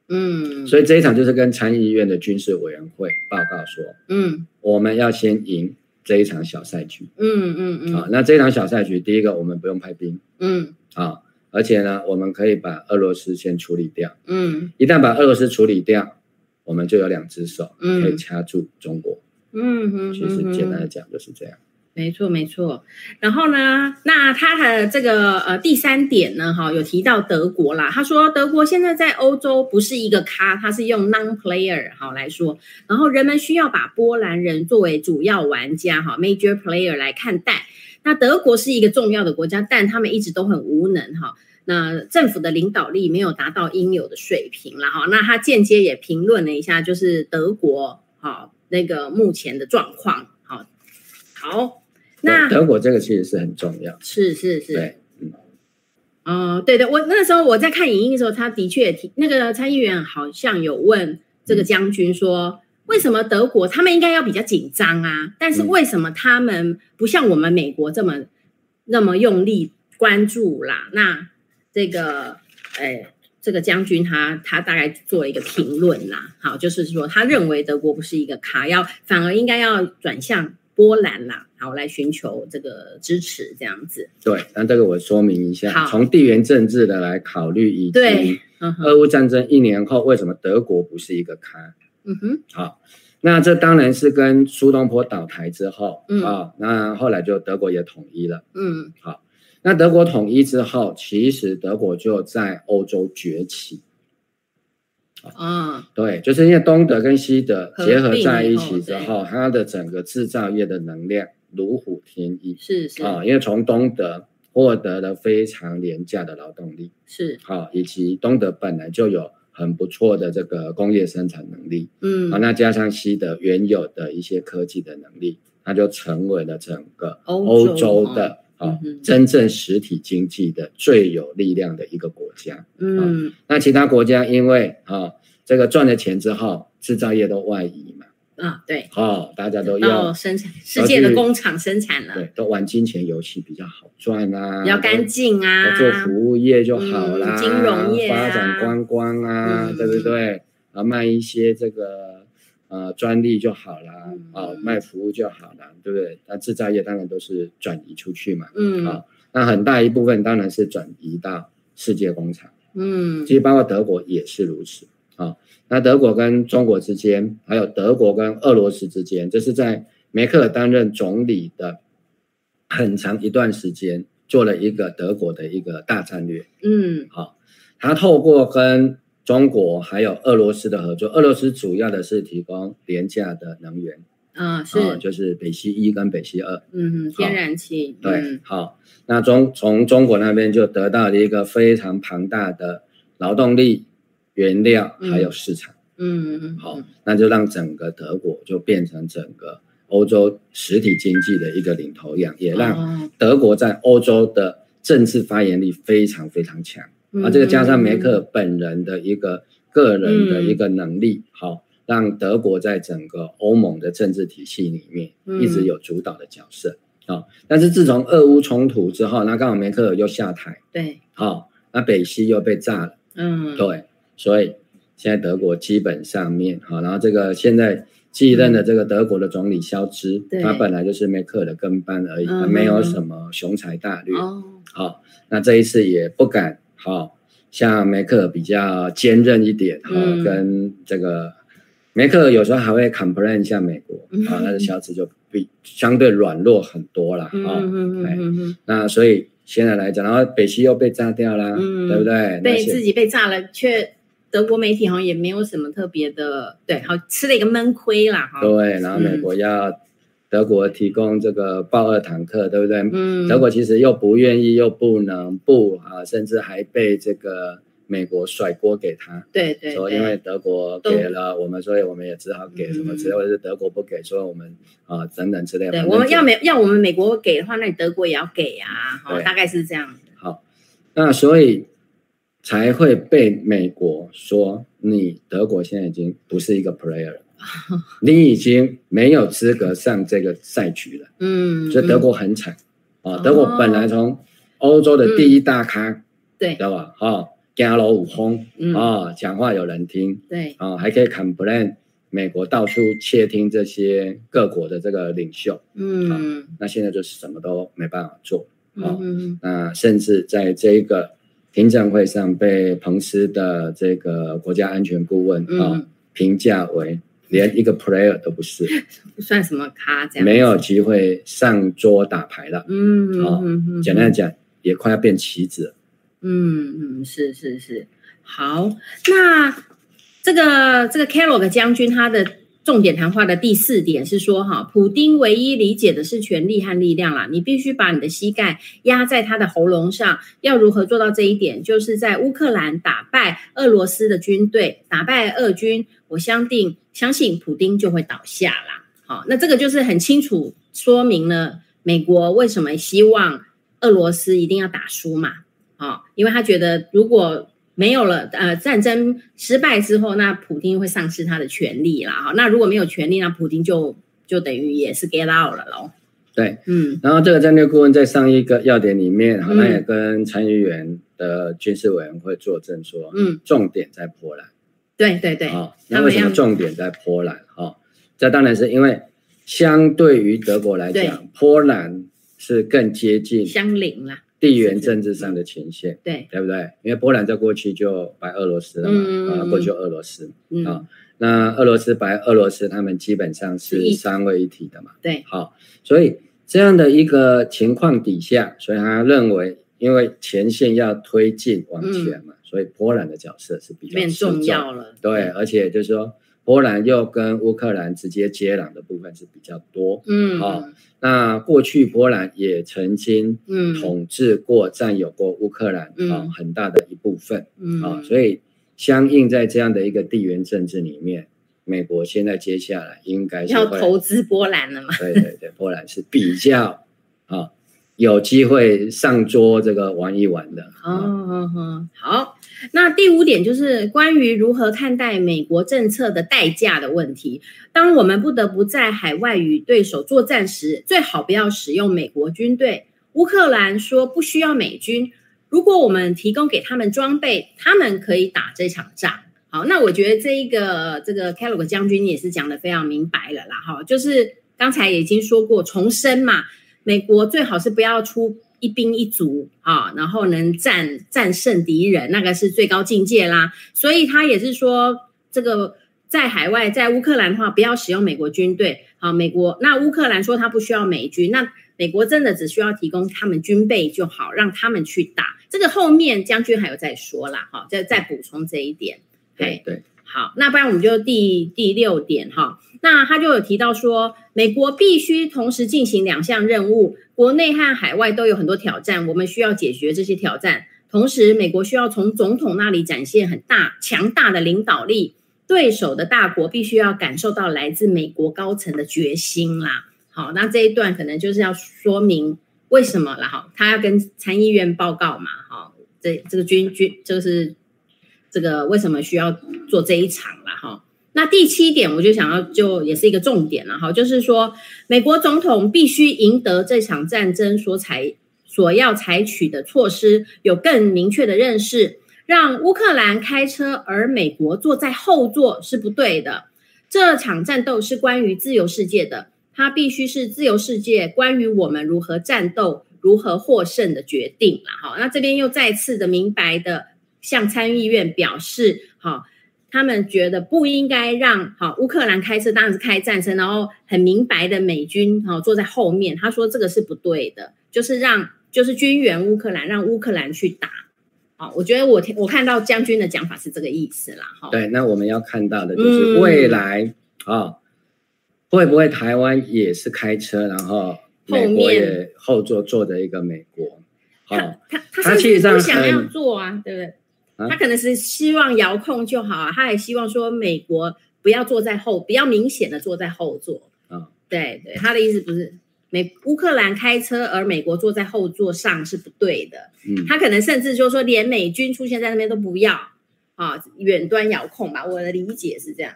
嗯，所以这一场就是跟参议院的军事委员会报告说，嗯，我们要先赢。这一场小赛局，嗯嗯嗯，好，那这一场小赛局，第一个我们不用派兵，嗯，好，而且呢，我们可以把俄罗斯先处理掉，嗯，一旦把俄罗斯处理掉，我们就有两只手可以掐住中国，嗯哼，其实简单的讲就是这样。没错，没错。然后呢，那他的这个呃第三点呢，哈，有提到德国啦。他说德国现在在欧洲不是一个咖，他是用 non-player 好来说。然后人们需要把波兰人作为主要玩家哈 major player 来看待。那德国是一个重要的国家，但他们一直都很无能哈。那政府的领导力没有达到应有的水平了哈。那他间接也评论了一下，就是德国哈那个目前的状况。好，好。那德国这个其实是很重要，是是是，对，嗯，哦，对的，我那个时候我在看影音的时候，他的确也提那个参议员好像有问这个将军说，为什么德国他们应该要比较紧张啊？但是为什么他们不像我们美国这么那么用力关注啦？那这个，哎，这个将军他他大概做了一个评论啦，好，就是说他认为德国不是一个卡，要反而应该要转向。波兰啦，好，来寻求这个支持，这样子。对，那这个我说明一下，从地缘政治的来考虑，以及俄乌战争一年后为什么德国不是一个咖？嗯哼，好，那这当然是跟苏东坡倒台之后，嗯，啊，那后来就德国也统一了，嗯，好，那德国统一之后，其实德国就在欧洲崛起。啊，对，就是因为东德跟西德结合在一起之后，它的整个制造业的能量如虎添翼。是是啊，因为从东德获得了非常廉价的劳动力，是好，以及东德本来就有很不错的这个工业生产能力，嗯，好，那加上西德原有的一些科技的能力，它就成为了整个欧洲的啊真正实体经济的最有力量的一个国家。嗯，那其他国家因为啊。这个赚了钱之后，制造业都外移嘛？啊，对，哦，大家都要生产，世界的工厂生产了，对，都玩金钱游戏比较好赚啊，比较干净啊，做服务业就好啦，金融业发展观光啊，对不对？啊，卖一些这个呃专利就好啦，啊，卖服务就好了，对不对？那制造业当然都是转移出去嘛，嗯，啊，那很大一部分当然是转移到世界工厂，嗯，其实包括德国也是如此。啊，那德国跟中国之间，还有德国跟俄罗斯之间，这是在梅克尔担任总理的很长一段时间，做了一个德国的一个大战略。嗯，好，他透过跟中国还有俄罗斯的合作，俄罗斯主要的是提供廉价的能源，啊，是，就是北溪一跟北溪二，嗯，天然气，对，好，那中从中国那边就得到了一个非常庞大的劳动力。原料还有市场，嗯嗯，好，那就让整个德国就变成整个欧洲实体经济的一个领头羊，也让德国在欧洲的政治发言力非常非常强。啊，这个加上梅克本人的一个个人的一个能力，好，让德国在整个欧盟的政治体系里面一直有主导的角色。好，但是自从俄乌冲突之后，那刚好梅克尔又下台，对，好，那北溪又被炸了，嗯，对。所以现在德国基本上面好，然后这个现在继任的这个德国的总理肖兹，嗯、他本来就是梅克尔的跟班而已，他没有什么雄才大略。好、哦，那这一次也不敢好像梅克尔比较坚韧一点哈，嗯、跟这个梅克尔有时候还会 complain 一下美国啊，那个肖兹就比相对软弱很多了啊。那所以现在来讲，然后北溪又被炸掉了，嗯、对不对？被自己被炸了，却。德国媒体好像也没有什么特别的，对，好吃了一个闷亏啦，哈。对，然后美国要德国提供这个豹二坦克，对不对？嗯。德国其实又不愿意，又不能不啊，甚至还被这个美国甩锅给他，对对，说因为德国给了我们，所以我们也只好给什么之类，或者是德国不给，所以我们啊等等之类的。对，我们要美要我们美国给的话，那你德国也要给啊，好，大概是这样子。好，那所以才会被美国说，你德国现在已经不是一个 player 了，你已经没有资格上这个赛局了。嗯，所以德国很惨。啊，德国本来从欧洲的第一大咖，对，知道吧？啊。加楼五轰。啊，讲话有人听，对。啊，还可以 complain 美国到处窃听这些各国的这个领袖，嗯、啊，那现在就是什么都没办法做，啊，嗯、那甚至在这一个听证会上被彭斯的这个国家安全顾问、嗯、啊评价为连一个 player 都不是，不 算什么咖，这样没有机会上桌打牌了，嗯，啊，简单讲也快要变棋子了。嗯嗯，是是是，好，那这个这个 Kellogg 将军他的重点谈话的第四点是说，哈，普丁唯一理解的是权力和力量啦，你必须把你的膝盖压在他的喉咙上。要如何做到这一点？就是在乌克兰打败俄罗斯的军队，打败俄军，我相信相信普丁就会倒下啦。好，那这个就是很清楚说明了美国为什么希望俄罗斯一定要打输嘛。好，因为他觉得如果没有了，呃，战争失败之后，那普京会丧失他的权利啦。哈，那如果没有权利，那普京就就等于也是 get out 了喽。对，嗯。然后这个战略顾问在上一个要点里面，好像也跟参议员的军事委员会作证说，嗯，重点在波兰。对对对。哦，那为什么重点在波兰？哦，这当然是因为相对于德国来讲，波兰是更接近相邻啦。地缘政治上的前线，对。对不对？因为波兰在过去就白俄罗斯了嘛，嗯、啊，过去就俄罗斯、嗯、啊，那俄罗斯白俄罗斯他们基本上是三位一体的嘛，对，好，所以这样的一个情况底下，所以他认为，因为前线要推进往前嘛，嗯、所以波兰的角色是比较变重要了，对。而且就是说。波兰又跟乌克兰直接接壤的部分是比较多，嗯，好，那过去波兰也曾经统治过、占有过乌克兰啊很大的一部分，嗯，啊，所以相应在这样的一个地缘政治里面，美国现在接下来应该是要投资波兰了嘛？对对对，波兰是比较啊有机会上桌这个玩一玩的，哦，哦，哦，好。那第五点就是关于如何看待美国政策的代价的问题。当我们不得不在海外与对手作战时，最好不要使用美国军队。乌克兰说不需要美军，如果我们提供给他们装备，他们可以打这场仗。好，那我觉得这一个这个 Kellogg 将军也是讲得非常明白了啦。哈，就是刚才已经说过，重申嘛，美国最好是不要出。一兵一卒啊，然后能战战胜敌人，那个是最高境界啦。所以他也是说，这个在海外，在乌克兰的话，不要使用美国军队。好，美国那乌克兰说他不需要美军，那美国真的只需要提供他们军备就好，让他们去打。这个后面将军还有再说啦，好，再再补充这一点。对对。好，那不然我们就第第六点哈，那他就有提到说，美国必须同时进行两项任务，国内和海外都有很多挑战，我们需要解决这些挑战。同时，美国需要从总统那里展现很大强大的领导力，对手的大国必须要感受到来自美国高层的决心啦。好，那这一段可能就是要说明为什么了哈，他要跟参议院报告嘛，哈，这这个军军就是。这个为什么需要做这一场了哈？那第七点，我就想要就也是一个重点了哈，就是说美国总统必须赢得这场战争所采所要采取的措施有更明确的认识，让乌克兰开车而美国坐在后座是不对的。这场战斗是关于自由世界的，它必须是自由世界关于我们如何战斗、如何获胜的决定了哈。那这边又再次的明白的。向参议院表示，好，他们觉得不应该让好乌克兰开车，当然是开战车，然后很明白的美军好坐在后面。他说这个是不对的，就是让就是军援乌克兰，让乌克兰去打。好，我觉得我我看到将军的讲法是这个意思啦。哈，对，那我们要看到的就是未来啊、嗯哦，会不会台湾也是开车，然后美国也后座坐着一个美国？好，他他他其实上不想要做啊，对不对？他可能是希望遥控就好啊，他也希望说美国不要坐在后，比较明显的坐在后座。啊，对对，他的意思不是美乌克兰开车，而美国坐在后座上是不对的。嗯，他可能甚至就是说连美军出现在那边都不要啊，远端遥控吧，我的理解是这样。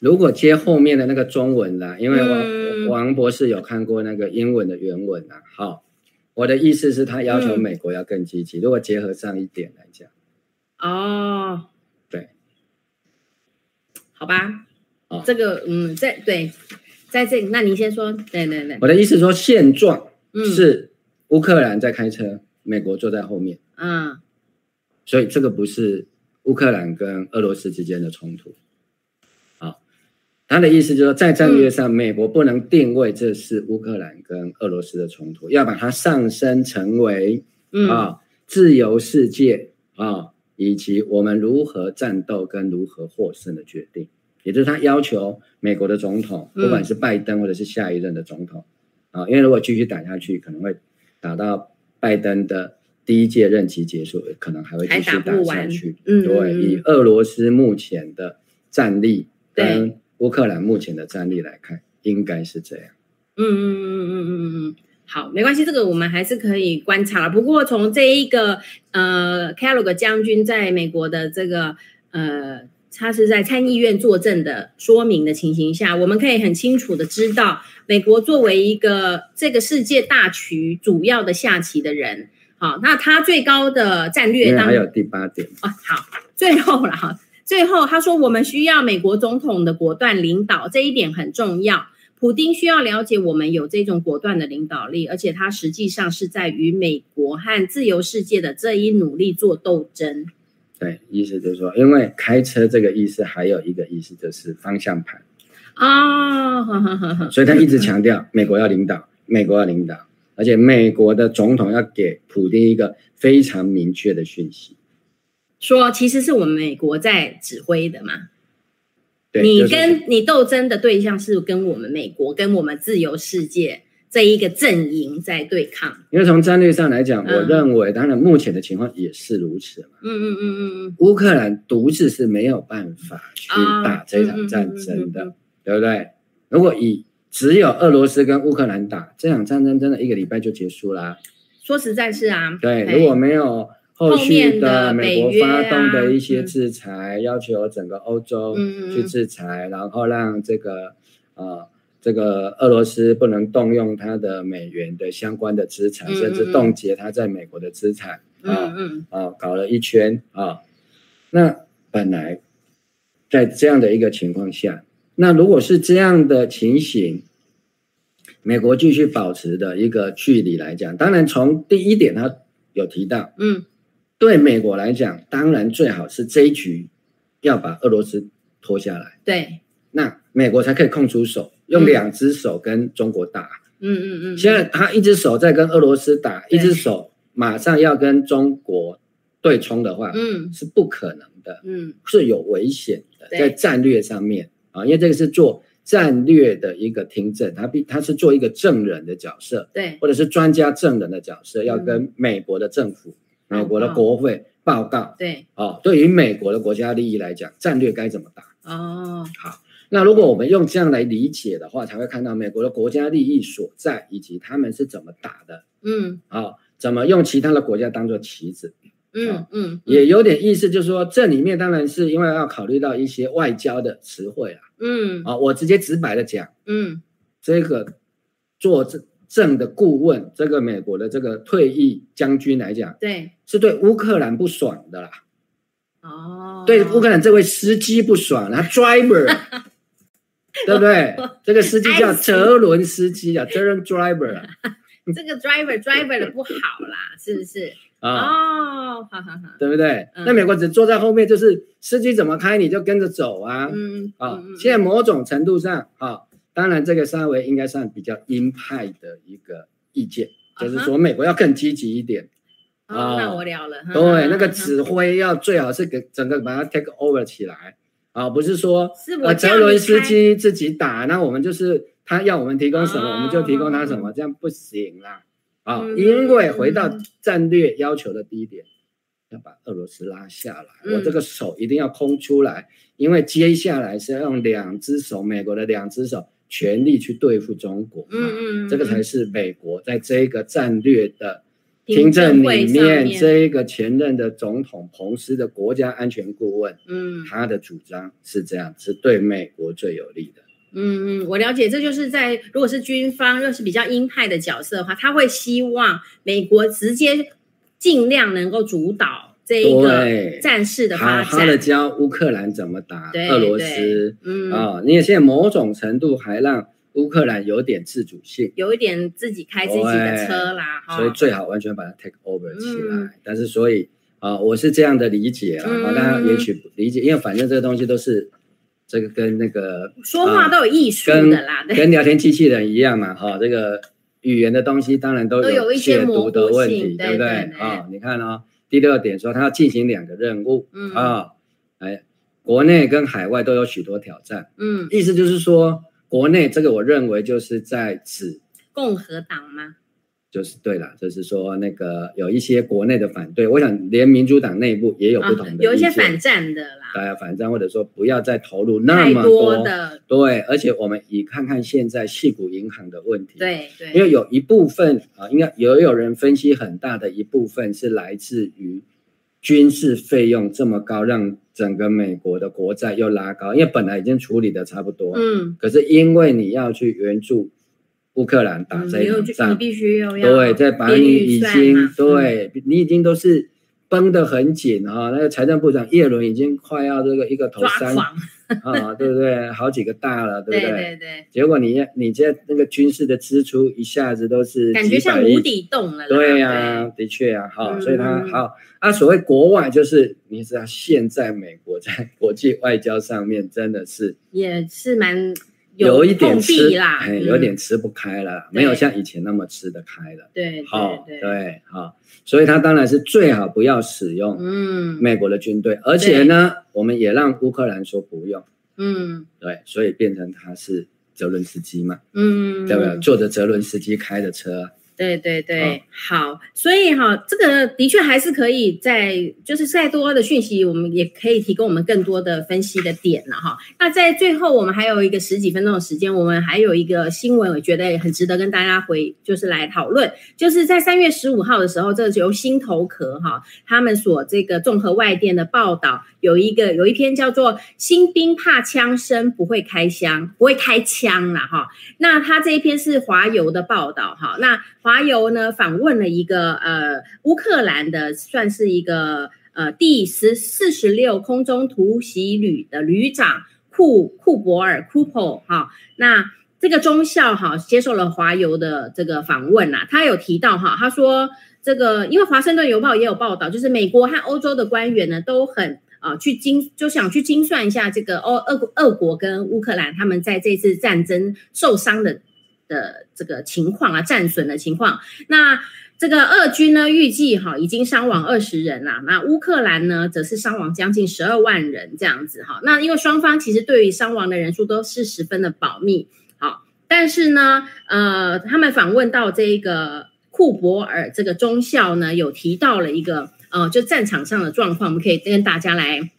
如果接后面的那个中文啦，因为王、嗯、王博士有看过那个英文的原文啊，好，我的意思是，他要求美国要更积极。嗯、如果结合上一点来讲，哦，对，好吧，哦，这个，嗯，在对，在这里，那您先说，对对对，我的意思说，现状是乌克兰在开车，嗯、美国坐在后面，嗯，所以这个不是乌克兰跟俄罗斯之间的冲突。他的意思就是说，在战略上，美国不能定位这是乌克兰跟俄罗斯的冲突，要把它上升成为啊自由世界啊，以及我们如何战斗跟如何获胜的决定。也就是他要求美国的总统，不管是拜登或者是下一任的总统啊，因为如果继续打下去，可能会打到拜登的第一届任期结束，可能还会继续打下去。嗯，对，以俄罗斯目前的战力跟乌克兰目前的战力来看，应该是这样。嗯嗯嗯嗯嗯嗯嗯，好，没关系，这个我们还是可以观察了。不过从这一个呃，Kellogg 将军在美国的这个呃，他是在参议院作证的说明的情形下，我们可以很清楚的知道，美国作为一个这个世界大局主要的下棋的人，好，那他最高的战略当，还有第八点啊，好，最后了哈。最后，他说：“我们需要美国总统的果断领导，这一点很重要。普丁需要了解我们有这种果断的领导力，而且他实际上是在与美国和自由世界的这一努力做斗争。”对，意思就是说，因为开车这个意思还有一个意思就是方向盘啊，哦、所以他一直强调美国要领导，美国要领导，而且美国的总统要给普丁一个非常明确的讯息。说其实是我们美国在指挥的嘛，你跟你斗争的对象是跟我们美国跟我们自由世界这一个阵营在对抗。因为从战略上来讲，我认为当然目前的情况也是如此嘛。嗯嗯嗯嗯嗯，乌克兰独自是没有办法去打这场战争的，对不对？如果以只有俄罗斯跟乌克兰打这场战争，真的一个礼拜就结束啦。说实在是啊，对，如果没有。后续的美国发动的一些制裁，要求整个欧洲去制裁，然后让这个呃这个俄罗斯不能动用它的美元的相关的资产，甚至冻结它在美国的资产啊啊，搞了一圈啊。那本来在这样的一个情况下，那如果是这样的情形，美国继续保持的一个距离来讲，当然从第一点他有提到，嗯。对美国来讲，当然最好是这一局要把俄罗斯拖下来。对，那美国才可以空出手，用两只手跟中国打。嗯嗯嗯。现在他一只手在跟俄罗斯打，一只手马上要跟中国对冲的话，嗯，是不可能的。嗯，是有危险的，在战略上面啊，因为这个是做战略的一个听证，他必他是做一个证人的角色，对，或者是专家证人的角色，要跟美国的政府。美国的国会报告，哦、对，哦，对于美国的国家利益来讲，战略该怎么打？哦，好，那如果我们用这样来理解的话，才会看到美国的国家利益所在，以及他们是怎么打的。嗯，好、哦，怎么用其他的国家当做棋子？嗯、哦、嗯，嗯也有点意思，就是说这里面当然是因为要考虑到一些外交的词汇啊。嗯，啊、哦，我直接直白的讲，嗯，这个做这。正的顾问，这个美国的这个退役将军来讲，对，是对乌克兰不爽的啦。哦，对乌克兰这位司机不爽，他 driver，对不对？这个司机叫泽伦斯基啊，泽伦 driver。这个 driver driver 的不好啦，是不是？哦，好好好，对不对？那美国只坐在后面，就是司机怎么开你就跟着走啊。嗯，啊，现在某种程度上啊。当然，这个稍微应该算比较鹰派的一个意见，就是说美国要更积极一点。啊。那我了了，对，那个指挥要最好是给整个把它 take over 起来。啊，不是说呃泽伦斯基自己打，那我们就是他要我们提供什么，我们就提供他什么，这样不行啦。啊，因为回到战略要求的第一点，要把俄罗斯拉下来，我这个手一定要空出来，因为接下来是要用两只手，美国的两只手全力去对付中国，嗯嗯，这个才是美国在这个战略的听证里面，这一个前任的总统彭斯的国家安全顾问，嗯，他的主张是这样，是对美国最有利的。嗯嗯，我了解，这就是在如果是军方又是比较鹰派的角色的话，他会希望美国直接尽量能够主导这一个战事的发展，好好的教乌克兰怎么打俄罗斯。嗯啊、哦，你也现在某种程度还让乌克兰有点自主性，有一点自己开自己的车啦，所以最好完全把它 take over 起来。嗯、但是所以啊、哦，我是这样的理解啊，嗯、大家也许不理解，因为反正这个东西都是。这个跟那个说话都有艺术的啦，跟聊天机器人一样嘛，哈，这个语言的东西当然都有解读的问题，对不对？啊，你看哦，第六点说他要进行两个任务，嗯。啊，哎，国内跟海外都有许多挑战，嗯，意思就是说，国内这个我认为就是在指共和党吗？就是对了，就是说那个有一些国内的反对，我想连民主党内部也有不同的有一些反战的啦。大家反战，或者说不要再投入那么多，多的，对，而且我们以看看现在矽谷银行的问题，对对，因为有一部分啊，应该也有人分析很大的一部分是来自于军事费用这么高，让整个美国的国债又拉高，因为本来已经处理的差不多，嗯，可是因为你要去援助乌克兰打这一场仗，嗯、你必须又要对，再把你已经对你已经都是。绷得很紧啊！那个财政部长叶伦已经快要这个一个头三啊，对不对？好几个大了，对不对？对对对。结果你你这那个军事的支出一下子都是感觉像无底洞了。对呀，的确啊，好，所以他好啊。所谓国外，就是你知道，现在美国在国际外交上面真的是也是蛮。有一点吃啦，哎，有点吃不开了，没有像以前那么吃得开了。对，好，对，好，所以他当然是最好不要使用，嗯，美国的军队，而且呢，我们也让乌克兰说不用，嗯，对，所以变成他是泽伦斯基嘛，嗯，对不对？坐着泽伦斯基开的车。对对对，好，所以哈，这个的确还是可以在，就是再多的讯息，我们也可以提供我们更多的分析的点了哈。那在最后，我们还有一个十几分钟的时间，我们还有一个新闻，我觉得也很值得跟大家回，就是来讨论，就是在三月十五号的时候，这是由新头壳哈他们所这个综合外电的报道，有一个有一篇叫做“新兵怕枪声，不会开枪，不会开枪”了哈。那他这一篇是华邮的报道哈，那。华邮呢访问了一个呃乌克兰的，算是一个呃第十四十六空中突袭旅的旅长库库博尔库珀哈，那这个中校哈接受了华邮的这个访问呐，他有提到哈，他说这个因为华盛顿邮报也有报道，就是美国和欧洲的官员呢都很啊、去精就想去精算一下这个欧俄俄国跟乌克兰他们在这次战争受伤的。的这个情况啊，战损的情况。那这个俄军呢，预计哈已经伤亡二十人啦。那乌克兰呢，则是伤亡将近十二万人这样子哈。那因为双方其实对于伤亡的人数都是十分的保密。好，但是呢，呃，他们访问到这个库伯尔这个中校呢，有提到了一个呃，就战场上的状况，我们可以跟大家来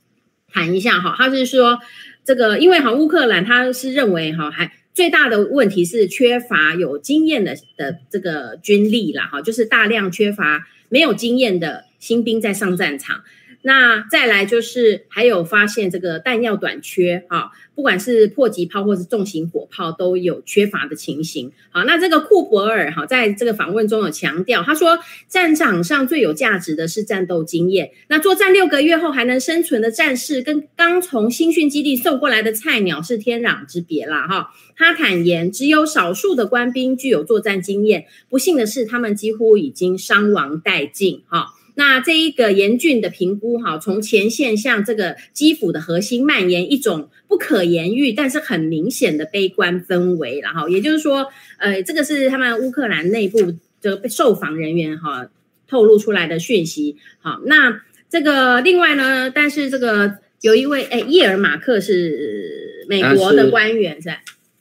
谈一下哈。他是说这个，因为哈乌克兰他是认为哈还。最大的问题是缺乏有经验的的这个军力啦，哈，就是大量缺乏没有经验的新兵在上战场。那再来就是还有发现这个弹药短缺，啊，不管是迫击炮或是重型火炮都有缺乏的情形。好，那这个库伯尔哈在这个访问中有强调，他说战场上最有价值的是战斗经验。那作战六个月后还能生存的战士，跟刚从新训基地送过来的菜鸟是天壤之别啦，哈。他坦言，只有少数的官兵具有作战经验，不幸的是，他们几乎已经伤亡殆尽，哈。那这一个严峻的评估，哈，从前线向这个基辅的核心蔓延一种不可言喻，但是很明显的悲观氛围，然后也就是说，呃，这个是他们乌克兰内部这个受访人员哈透露出来的讯息。好，那这个另外呢，但是这个有一位哎，叶尔马克是美国的官员是，是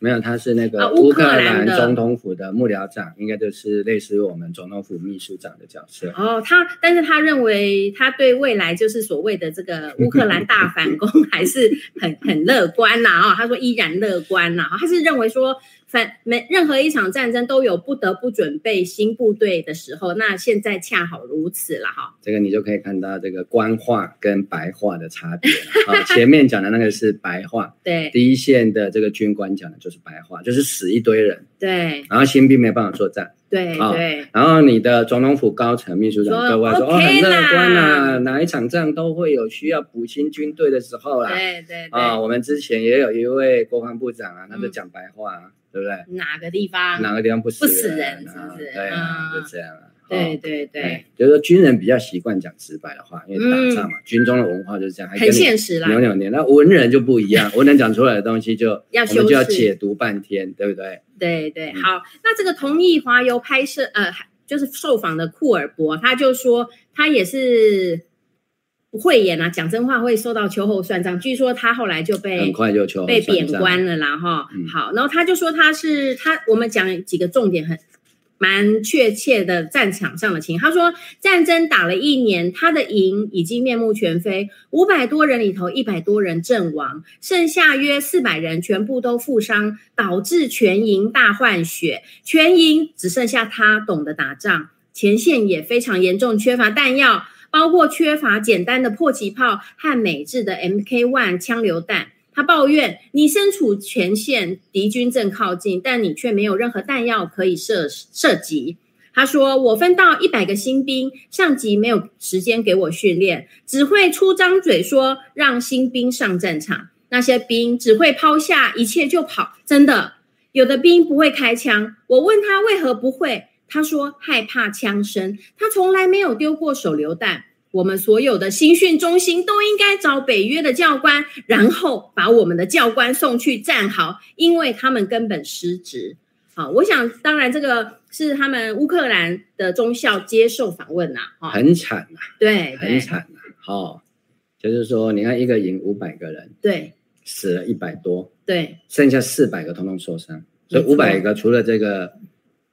没有，他是那个乌克兰总统府的幕僚长，应该就是类似于我们总统府秘书长的角色。哦，他，但是他认为他对未来就是所谓的这个乌克兰大反攻 还是很很乐观呐啊，他说依然乐观呐，他是认为说。反每任何一场战争都有不得不准备新部队的时候，那现在恰好如此了哈。这个你就可以看到这个官话跟白话的差别啊。前面讲的那个是白话，对，第一线的这个军官讲的就是白话，就是死一堆人，对，然后新兵没办法作战，对对。然后你的总统府高层秘书长各位说哦，很乐观啊，哪一场仗都会有需要补新军队的时候啦。对对啊，我们之前也有一位国防部长啊，他就讲白话。对不对？哪个地方？哪个地方不死人？不死人是不是？对啊，就这样啊。对对对，就是说军人比较习惯讲直白的话，因为打仗嘛，军中的文化就是这样，很现实啦。扭扭捏，那文人就不一样，文人讲出来的东西就要我们就要解读半天，对不对？对对，好，那这个同意华邮拍摄，呃，就是受访的库尔伯，他就说他也是。不会演啊，讲真话会受到秋后算账。据说他后来就被很快就被贬官了啦哈。嗯、好，然后他就说他是他，我们讲几个重点很蛮确切的战场上的情。他说战争打了一年，他的营已经面目全非，五百多人里头一百多人阵亡，剩下约四百人全部都负伤，导致全营大换血，全营只剩下他懂得打仗，前线也非常严重缺乏弹药。包括缺乏简单的迫击炮和美制的 MK1 枪榴弹。他抱怨：“你身处前线，敌军正靠近，但你却没有任何弹药可以射射击。”他说：“我分到一百个新兵，上级没有时间给我训练，只会出张嘴说让新兵上战场。那些兵只会抛下一切就跑，真的。有的兵不会开枪，我问他为何不会。”他说害怕枪声，他从来没有丢过手榴弹。我们所有的新训中心都应该找北约的教官，然后把我们的教官送去战壕，因为他们根本失职。好，我想当然这个是他们乌克兰的中校接受访问呐，哈，很惨呐，对，很惨呐，哦，就是说你看一个营五百个人，对，死了一百多，对，剩下四百个通通受伤，所以五百个除了这个。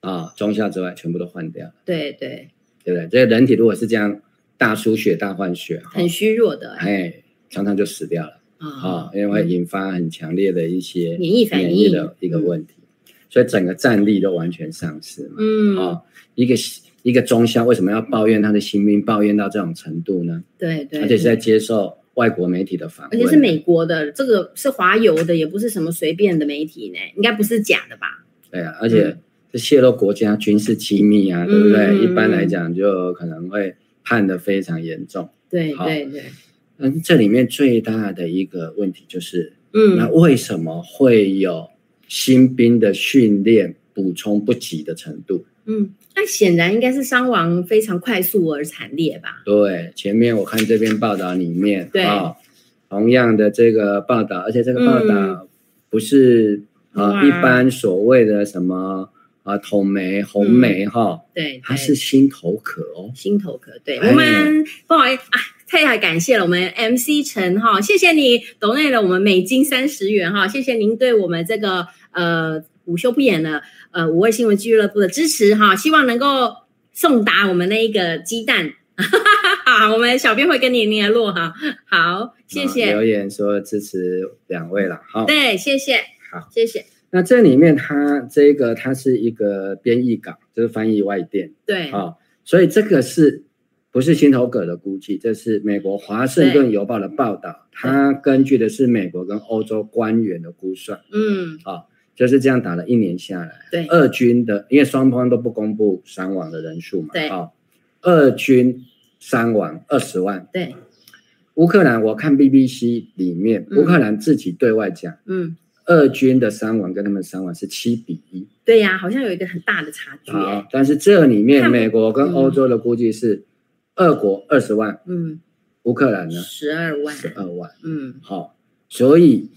啊、哦，中校之外，全部都换掉了。对对，对不对？这个人体如果是这样大出血、大换血，很虚弱的，哎，常常就死掉了啊、因为会引发很强烈的一些免疫反应的一个问题，嗯、所以整个战力都完全丧失嘛。嗯，哦，一个一个中校为什么要抱怨他的新兵，抱怨到这种程度呢？对对，而且是在接受外国媒体的访问，而且是美国的，这个是华邮的，也不是什么随便的媒体呢，应该不是假的吧？对啊，而且。嗯这泄露国家军事机密啊，对不对？嗯、一般来讲，就可能会判的非常严重。对对对。嗯这里面最大的一个问题就是，嗯，那为什么会有新兵的训练补充不及的程度？嗯，那显然应该是伤亡非常快速而惨烈吧？对，前面我看这篇报道里面，对、哦，同样的这个报道，而且这个报道不是呃，一般所谓的什么。啊，统梅红梅哈，对，它是心头壳哦，心头壳。对，我们不好意思啊，太感谢了，我们 MC 陈哈，谢谢你抖内了我们美金三十元哈，谢谢您对我们这个呃午休不演的呃五位新闻俱乐部的支持哈，希望能够送达我们那一个鸡蛋，好，我们小编会跟你联络哈，好，谢谢。留言说支持两位了，好，对，谢谢，好，谢谢。那这里面，它这个它是一个编译岗，就是翻译外电，对，啊、哦，所以这个是不是心头壳的估计？这是美国华盛顿邮报的报道，它根据的是美国跟欧洲官员的估算，嗯，啊、哦，就是这样打了一年下来，对，俄军的，因为双方都不公布伤亡的人数嘛，对，哦，俄军伤亡二十万，对，乌克兰，我看 BBC 里面，乌克兰自己对外讲，嗯。俄军的伤亡跟他们伤亡是七比一，对呀、啊，好像有一个很大的差距。好，但是这里面美国跟欧洲的估计是，俄国二十万，嗯，乌克兰呢？十二万，十二万，嗯，好，所以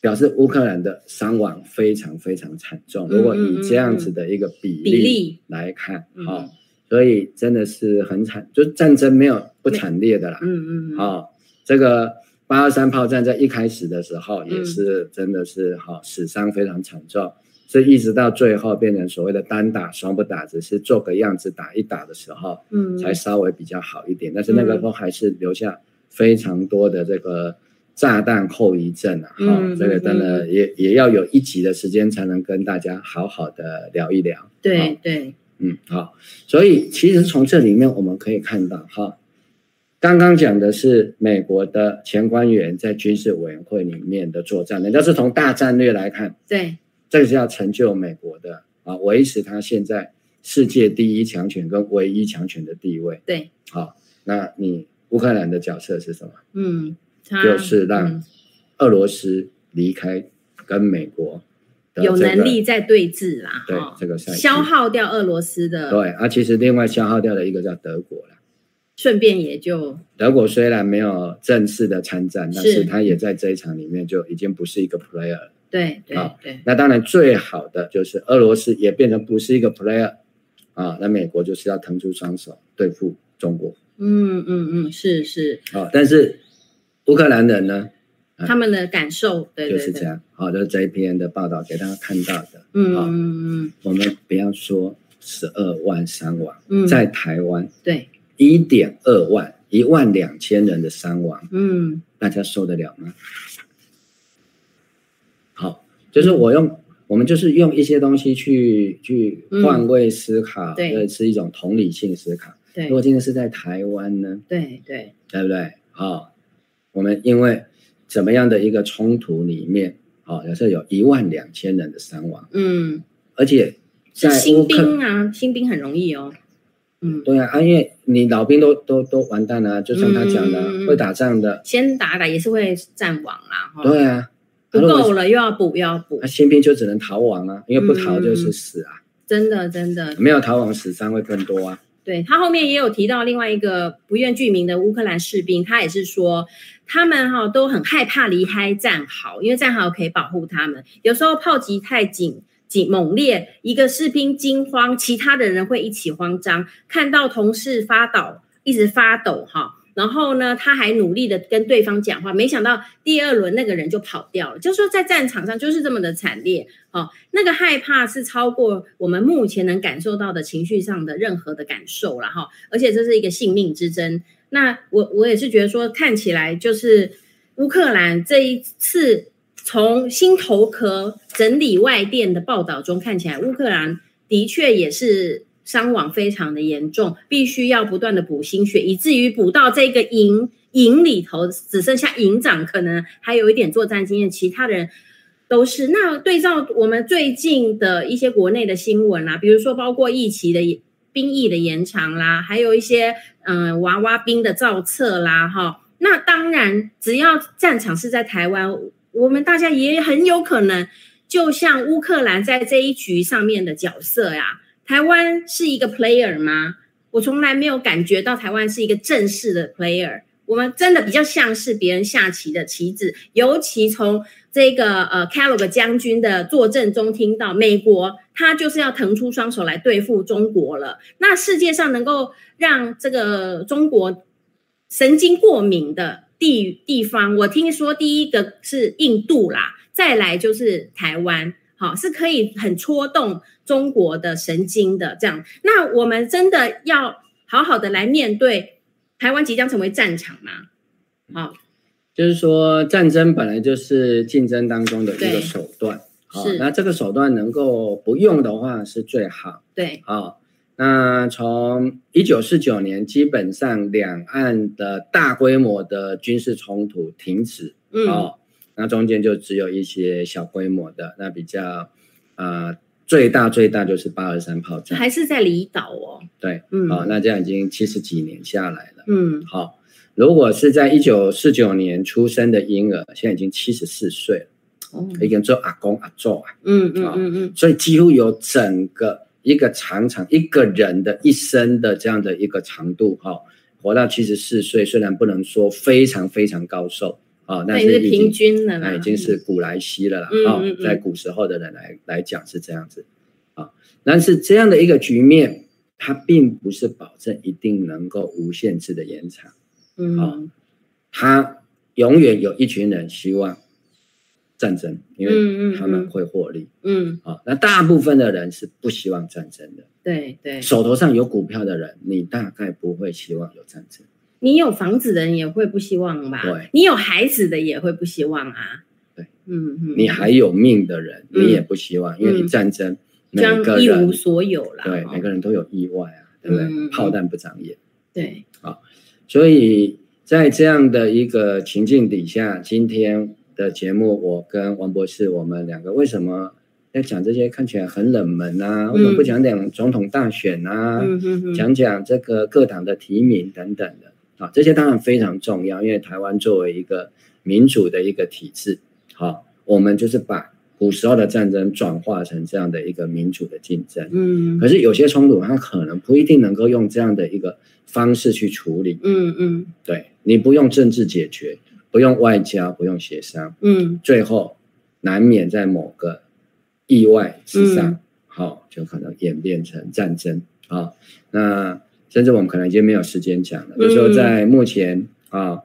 表示乌克兰的伤亡非常非常惨重。如果以这样子的一个比例来看，好、嗯，所以真的是很惨，就战争没有不惨烈的啦，嗯嗯，好，这个。八二三炮战在一开始的时候也是真的是哈死伤非常惨重，所以一直到最后变成所谓的单打双不打，只是做个样子打一打的时候，嗯，才稍微比较好一点。但是那个时候还是留下非常多的这个炸弹后遗症啊，哈，这个真的也也要有一集的时间才能跟大家好好的聊一聊。对对，嗯，好，所以其实从这里面我们可以看到哈。刚刚讲的是美国的前官员在军事委员会里面的作战，人家是从大战略来看，对，这个是要成就美国的啊，维持他现在世界第一强权跟唯一强权的地位。对，好，那你乌克兰的角色是什么？嗯，就是让俄罗斯离开跟美国有能力在对峙啦，对这个消耗掉俄罗斯的。对，啊，其实另外消耗掉的一个叫德国了。顺便也就德国虽然没有正式的参战，但是他也在这一场里面就已经不是一个 player 了。对对对。那当然最好的就是俄罗斯也变成不是一个 player 啊，那美国就是要腾出双手对付中国。嗯嗯嗯，是是。好，但是乌克兰人呢？他们的感受对就是这样。好，就是这一篇的报道给大家看到的。嗯嗯嗯。我们不要说十二万伤亡，在台湾对。一点二万，一万两千人的伤亡，嗯，大家受得了吗？好，就是我用，我们就是用一些东西去去换位思考，对，是一种同理性思考。对，如果今天是在台湾呢？对对，对不对？好，我们因为怎么样的一个冲突里面，哦，有时候有一万两千人的伤亡，嗯，而且在新兵啊，新兵很容易哦。嗯，对啊，啊，因为你老兵都都都完蛋了，就像他讲的，嗯、会打仗的，先打打也是会战亡啊。对啊，不够了又要补，又要补。那新兵就只能逃亡啊，因为不逃就是死啊。嗯、真的真的，没有逃亡，死伤会更多啊。对，他后面也有提到另外一个不愿具名的乌克兰士兵，他也是说，他们哈都很害怕离开战壕，因为战壕可以保护他们，有时候炮击太紧。猛烈，一个士兵惊慌，其他的人会一起慌张，看到同事发抖，一直发抖哈。然后呢，他还努力的跟对方讲话，没想到第二轮那个人就跑掉了。就是说，在战场上就是这么的惨烈哦。那个害怕是超过我们目前能感受到的情绪上的任何的感受了哈。而且这是一个性命之争。那我我也是觉得说，看起来就是乌克兰这一次。从心头壳整理外电的报道中看起来，乌克兰的确也是伤亡非常的严重，必须要不断的补心血，以至于补到这个营营里头只剩下营长可能还有一点作战经验，其他人都是。那对照我们最近的一些国内的新闻啦，比如说包括疫情的兵役的延长啦，还有一些嗯娃娃兵的造册啦，哈，那当然只要战场是在台湾。我们大家也很有可能，就像乌克兰在这一局上面的角色呀。台湾是一个 player 吗？我从来没有感觉到台湾是一个正式的 player。我们真的比较像是别人下棋的棋子。尤其从这个呃 Kellogg 将军的作证中听到，美国他就是要腾出双手来对付中国了。那世界上能够让这个中国神经过敏的？地地方，我听说第一个是印度啦，再来就是台湾，好，是可以很戳动中国的神经的这样。那我们真的要好好的来面对台湾即将成为战场吗？好，就是说战争本来就是竞争当中的一个手段，好，那这个手段能够不用的话是最好，对，好。那从一九四九年，基本上两岸的大规模的军事冲突停止，嗯，哦，那中间就只有一些小规模的，那比较，呃，最大最大就是八二三炮战，还是在离岛哦，对，嗯，好，哦，那这样已经七十几年下来了，嗯，好，哦，如果是在一九四九年出生的婴儿，现在已经七十四岁了，哦，已经做阿公阿祖啊，嗯嗯嗯嗯，所以几乎有整个。一个长长一个人的一生的这样的一个长度哈，活到七十四岁，虽然不能说非常非常高寿啊，但是平均了，那已经是古来稀了啦啊，在古时候的人来来讲是这样子啊，但是这样的一个局面，它并不是保证一定能够无限制的延长，嗯，它永远有一群人希望战争，因为他们会获利。嗯，好、嗯哦，那大部分的人是不希望战争的。对对，手头上有股票的人，你大概不会希望有战争。你有房子的人也会不希望吧？对，你有孩子的也会不希望啊。对，嗯嗯，你还有命的人，你也不希望，嗯、因为你战争，每个人一无所有了。对，每个人都有意外啊，对不对？嗯、炮弹不长眼。对，好，所以在这样的一个情境底下，今天的节目，我跟王博士，我们两个为什么要讲这些看起来很冷门啊？为什么不讲讲总统大选啊？嗯、讲讲这个各党的提名等等的？啊，这些当然非常重要，因为台湾作为一个民主的一个体制，好，我们就是把古时候的战争转化成这样的一个民主的竞争。嗯，可是有些冲突，它可能不一定能够用这样的一个方式去处理。嗯嗯，对，你不用政治解决，不用外交，不用协商，嗯，最后难免在某个意外之上，好，就可能演变成战争。好，那。甚至我们可能已经没有时间讲了。就是说，在目前啊，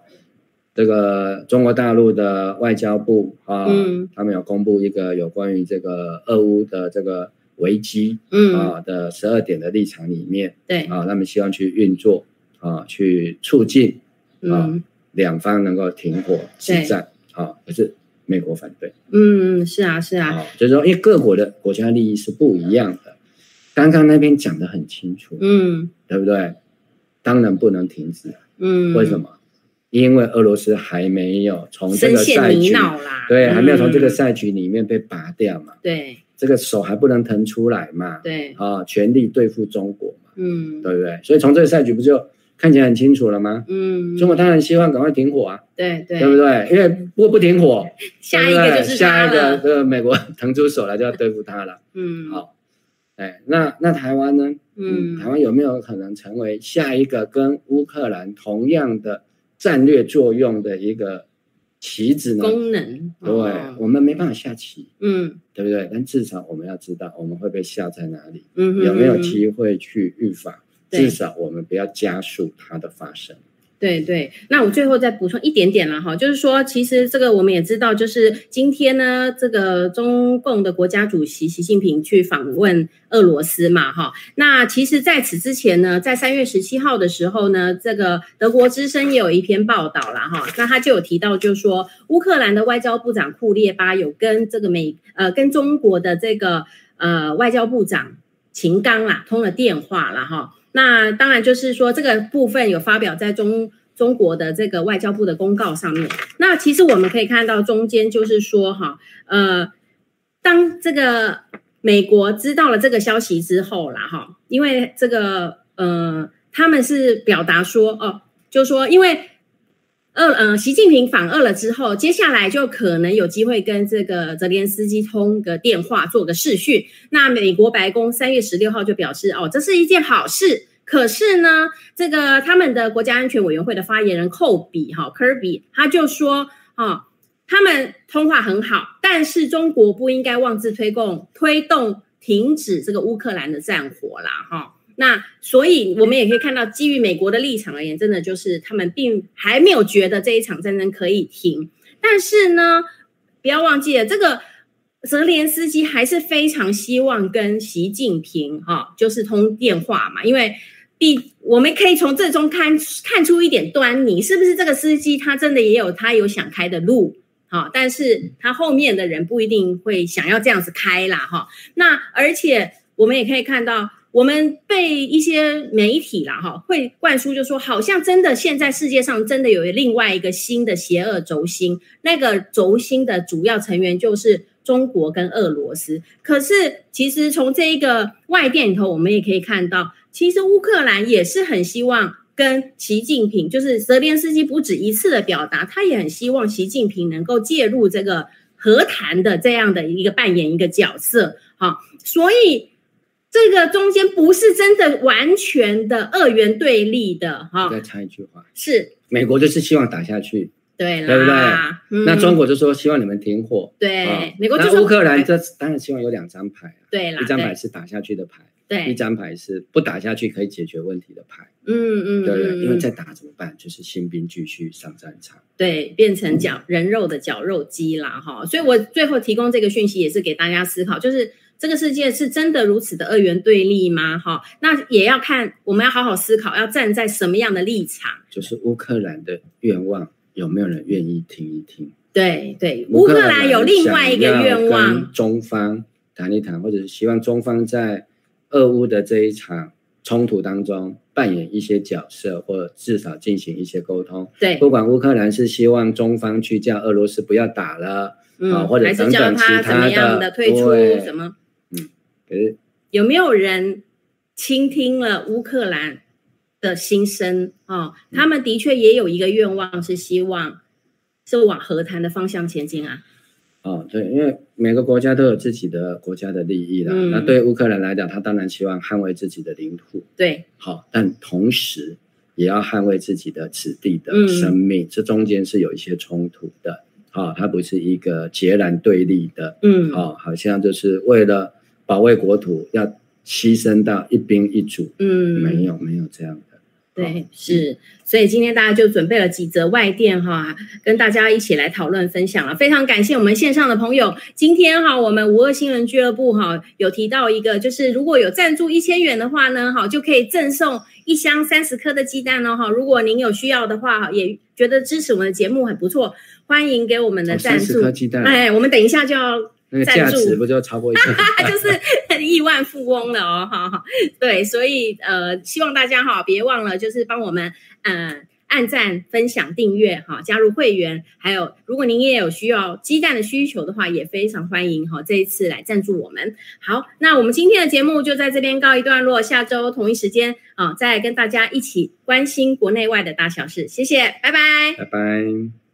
这个中国大陆的外交部啊，嗯、他们有公布一个有关于这个俄乌的这个危机嗯啊的十二点的立场里面，对啊，他们希望去运作啊，去促进啊两方能够停火止战啊，可是美国反对。嗯，是啊，是啊，就是说，因为各国的国家利益是不一样的。刚刚那边讲的很清楚，嗯，对不对？当然不能停止，嗯，为什么？因为俄罗斯还没有从这个赛局，对，嗯、还没有从这个赛局里面被拔掉嘛，对，这个手还不能腾出来嘛，对，啊，全力对付中国嘛，嗯，对不对？所以从这个赛局不就看起来很清楚了吗？嗯，中国当然希望赶快停火啊，对对，对不对？因为如果不停火，下一个就是下一个，这个美国腾出手来就要对付他了，嗯，好。哎，那那台湾呢？嗯，台湾有没有可能成为下一个跟乌克兰同样的战略作用的一个棋子呢？功能，对，哦、我们没办法下棋，嗯，对不对？但至少我们要知道我们会被下在哪里，嗯哼哼，有没有机会去预防？对至少我们不要加速它的发生。对对，那我最后再补充一点点了哈，就是说，其实这个我们也知道，就是今天呢，这个中共的国家主席习近平去访问俄罗斯嘛，哈，那其实在此之前呢，在三月十七号的时候呢，这个德国之声也有一篇报道了哈，那他就有提到，就是说乌克兰的外交部长库列巴有跟这个美呃跟中国的这个呃外交部长秦刚啦通了电话了哈。那当然就是说，这个部分有发表在中中国的这个外交部的公告上面。那其实我们可以看到中间就是说，哈，呃，当这个美国知道了这个消息之后啦，哈，因为这个呃，他们是表达说，哦，就说，因为。俄呃，习近平访俄了之后，接下来就可能有机会跟这个泽连斯基通个电话，做个视讯。那美国白宫三月十六号就表示，哦，这是一件好事。可是呢，这个他们的国家安全委员会的发言人寇比哈科比他就说，哦，他们通话很好，但是中国不应该妄自推动推动停止这个乌克兰的战火啦，哈。那所以，我们也可以看到，基于美国的立场而言，真的就是他们并还没有觉得这一场战争可以停。但是呢，不要忘记了，这个泽连斯基还是非常希望跟习近平哈、就是通电话嘛，因为必我们可以从这中看看出一点端倪，是不是这个司机他真的也有他有想开的路？好，但是他后面的人不一定会想要这样子开啦，哈。那而且我们也可以看到。我们被一些媒体啦，哈，会灌输，就说好像真的现在世界上真的有另外一个新的邪恶轴心，那个轴心的主要成员就是中国跟俄罗斯。可是其实从这一个外电里头，我们也可以看到，其实乌克兰也是很希望跟习近平，就是泽连斯基不止一次的表达，他也很希望习近平能够介入这个和谈的这样的一个扮演一个角色，哈，所以。这个中间不是真的完全的二元对立的哈。再插一句话，是美国就是希望打下去，对啦，对不对？嗯、那中国就说希望你们停火，对，哦、美国就说那乌克兰这当然希望有两张牌，对啦，一张牌是打下去的牌，对，一张牌是不打下去可以解决问题的牌。嗯嗯，对对，因为再打怎么办？就是新兵继续上战场。对，变成绞人肉的绞肉机啦，哈、嗯。所以我最后提供这个讯息也是给大家思考，就是这个世界是真的如此的二元对立吗？哈，那也要看我们要好好思考，要站在什么样的立场。就是乌克兰的愿望，有没有人愿意听一听？对对，乌克兰有另外一个愿望，中方谈一谈，或者是希望中方在俄乌的这一场冲突当中。扮演一些角色，或至少进行一些沟通。对，不管乌克兰是希望中方去叫俄罗斯不要打了，嗯，啊，或者等等其他的，还是叫他怎么样的退出什么？嗯，可是有没有人倾听了乌克兰的心声？哦，他们的确也有一个愿望，是希望是往和谈的方向前进啊。哦，对，因为每个国家都有自己的国家的利益啦。嗯、那对乌克兰来讲，他当然希望捍卫自己的领土。对，好，但同时也要捍卫自己的子弟的生命。嗯、这中间是有一些冲突的。啊、哦，它不是一个截然对立的。嗯，好、哦，好像就是为了保卫国土要牺牲到一兵一卒。嗯，没有，没有这样的。对，是，所以今天大家就准备了几则外电哈，跟大家一起来讨论分享了。非常感谢我们线上的朋友，今天哈，我们五二新人俱乐部哈有提到一个，就是如果有赞助一千元的话呢，哈就可以赠送一箱三十颗的鸡蛋哦哈。如果您有需要的话，也觉得支持我们的节目很不错，欢迎给我们的赞助。三十颗鸡蛋，哎，我们等一下就要。那个价值不就超过一千？就是亿万富翁了哦，哈哈。对，所以呃，希望大家哈别忘了，就是帮我们呃按赞、分享、订阅哈，加入会员。还有，如果您也有需要鸡蛋的需求的话，也非常欢迎哈。这一次来赞助我们。好，那我们今天的节目就在这边告一段落，下周同一时间啊，再跟大家一起关心国内外的大小事。谢谢，拜拜，拜拜。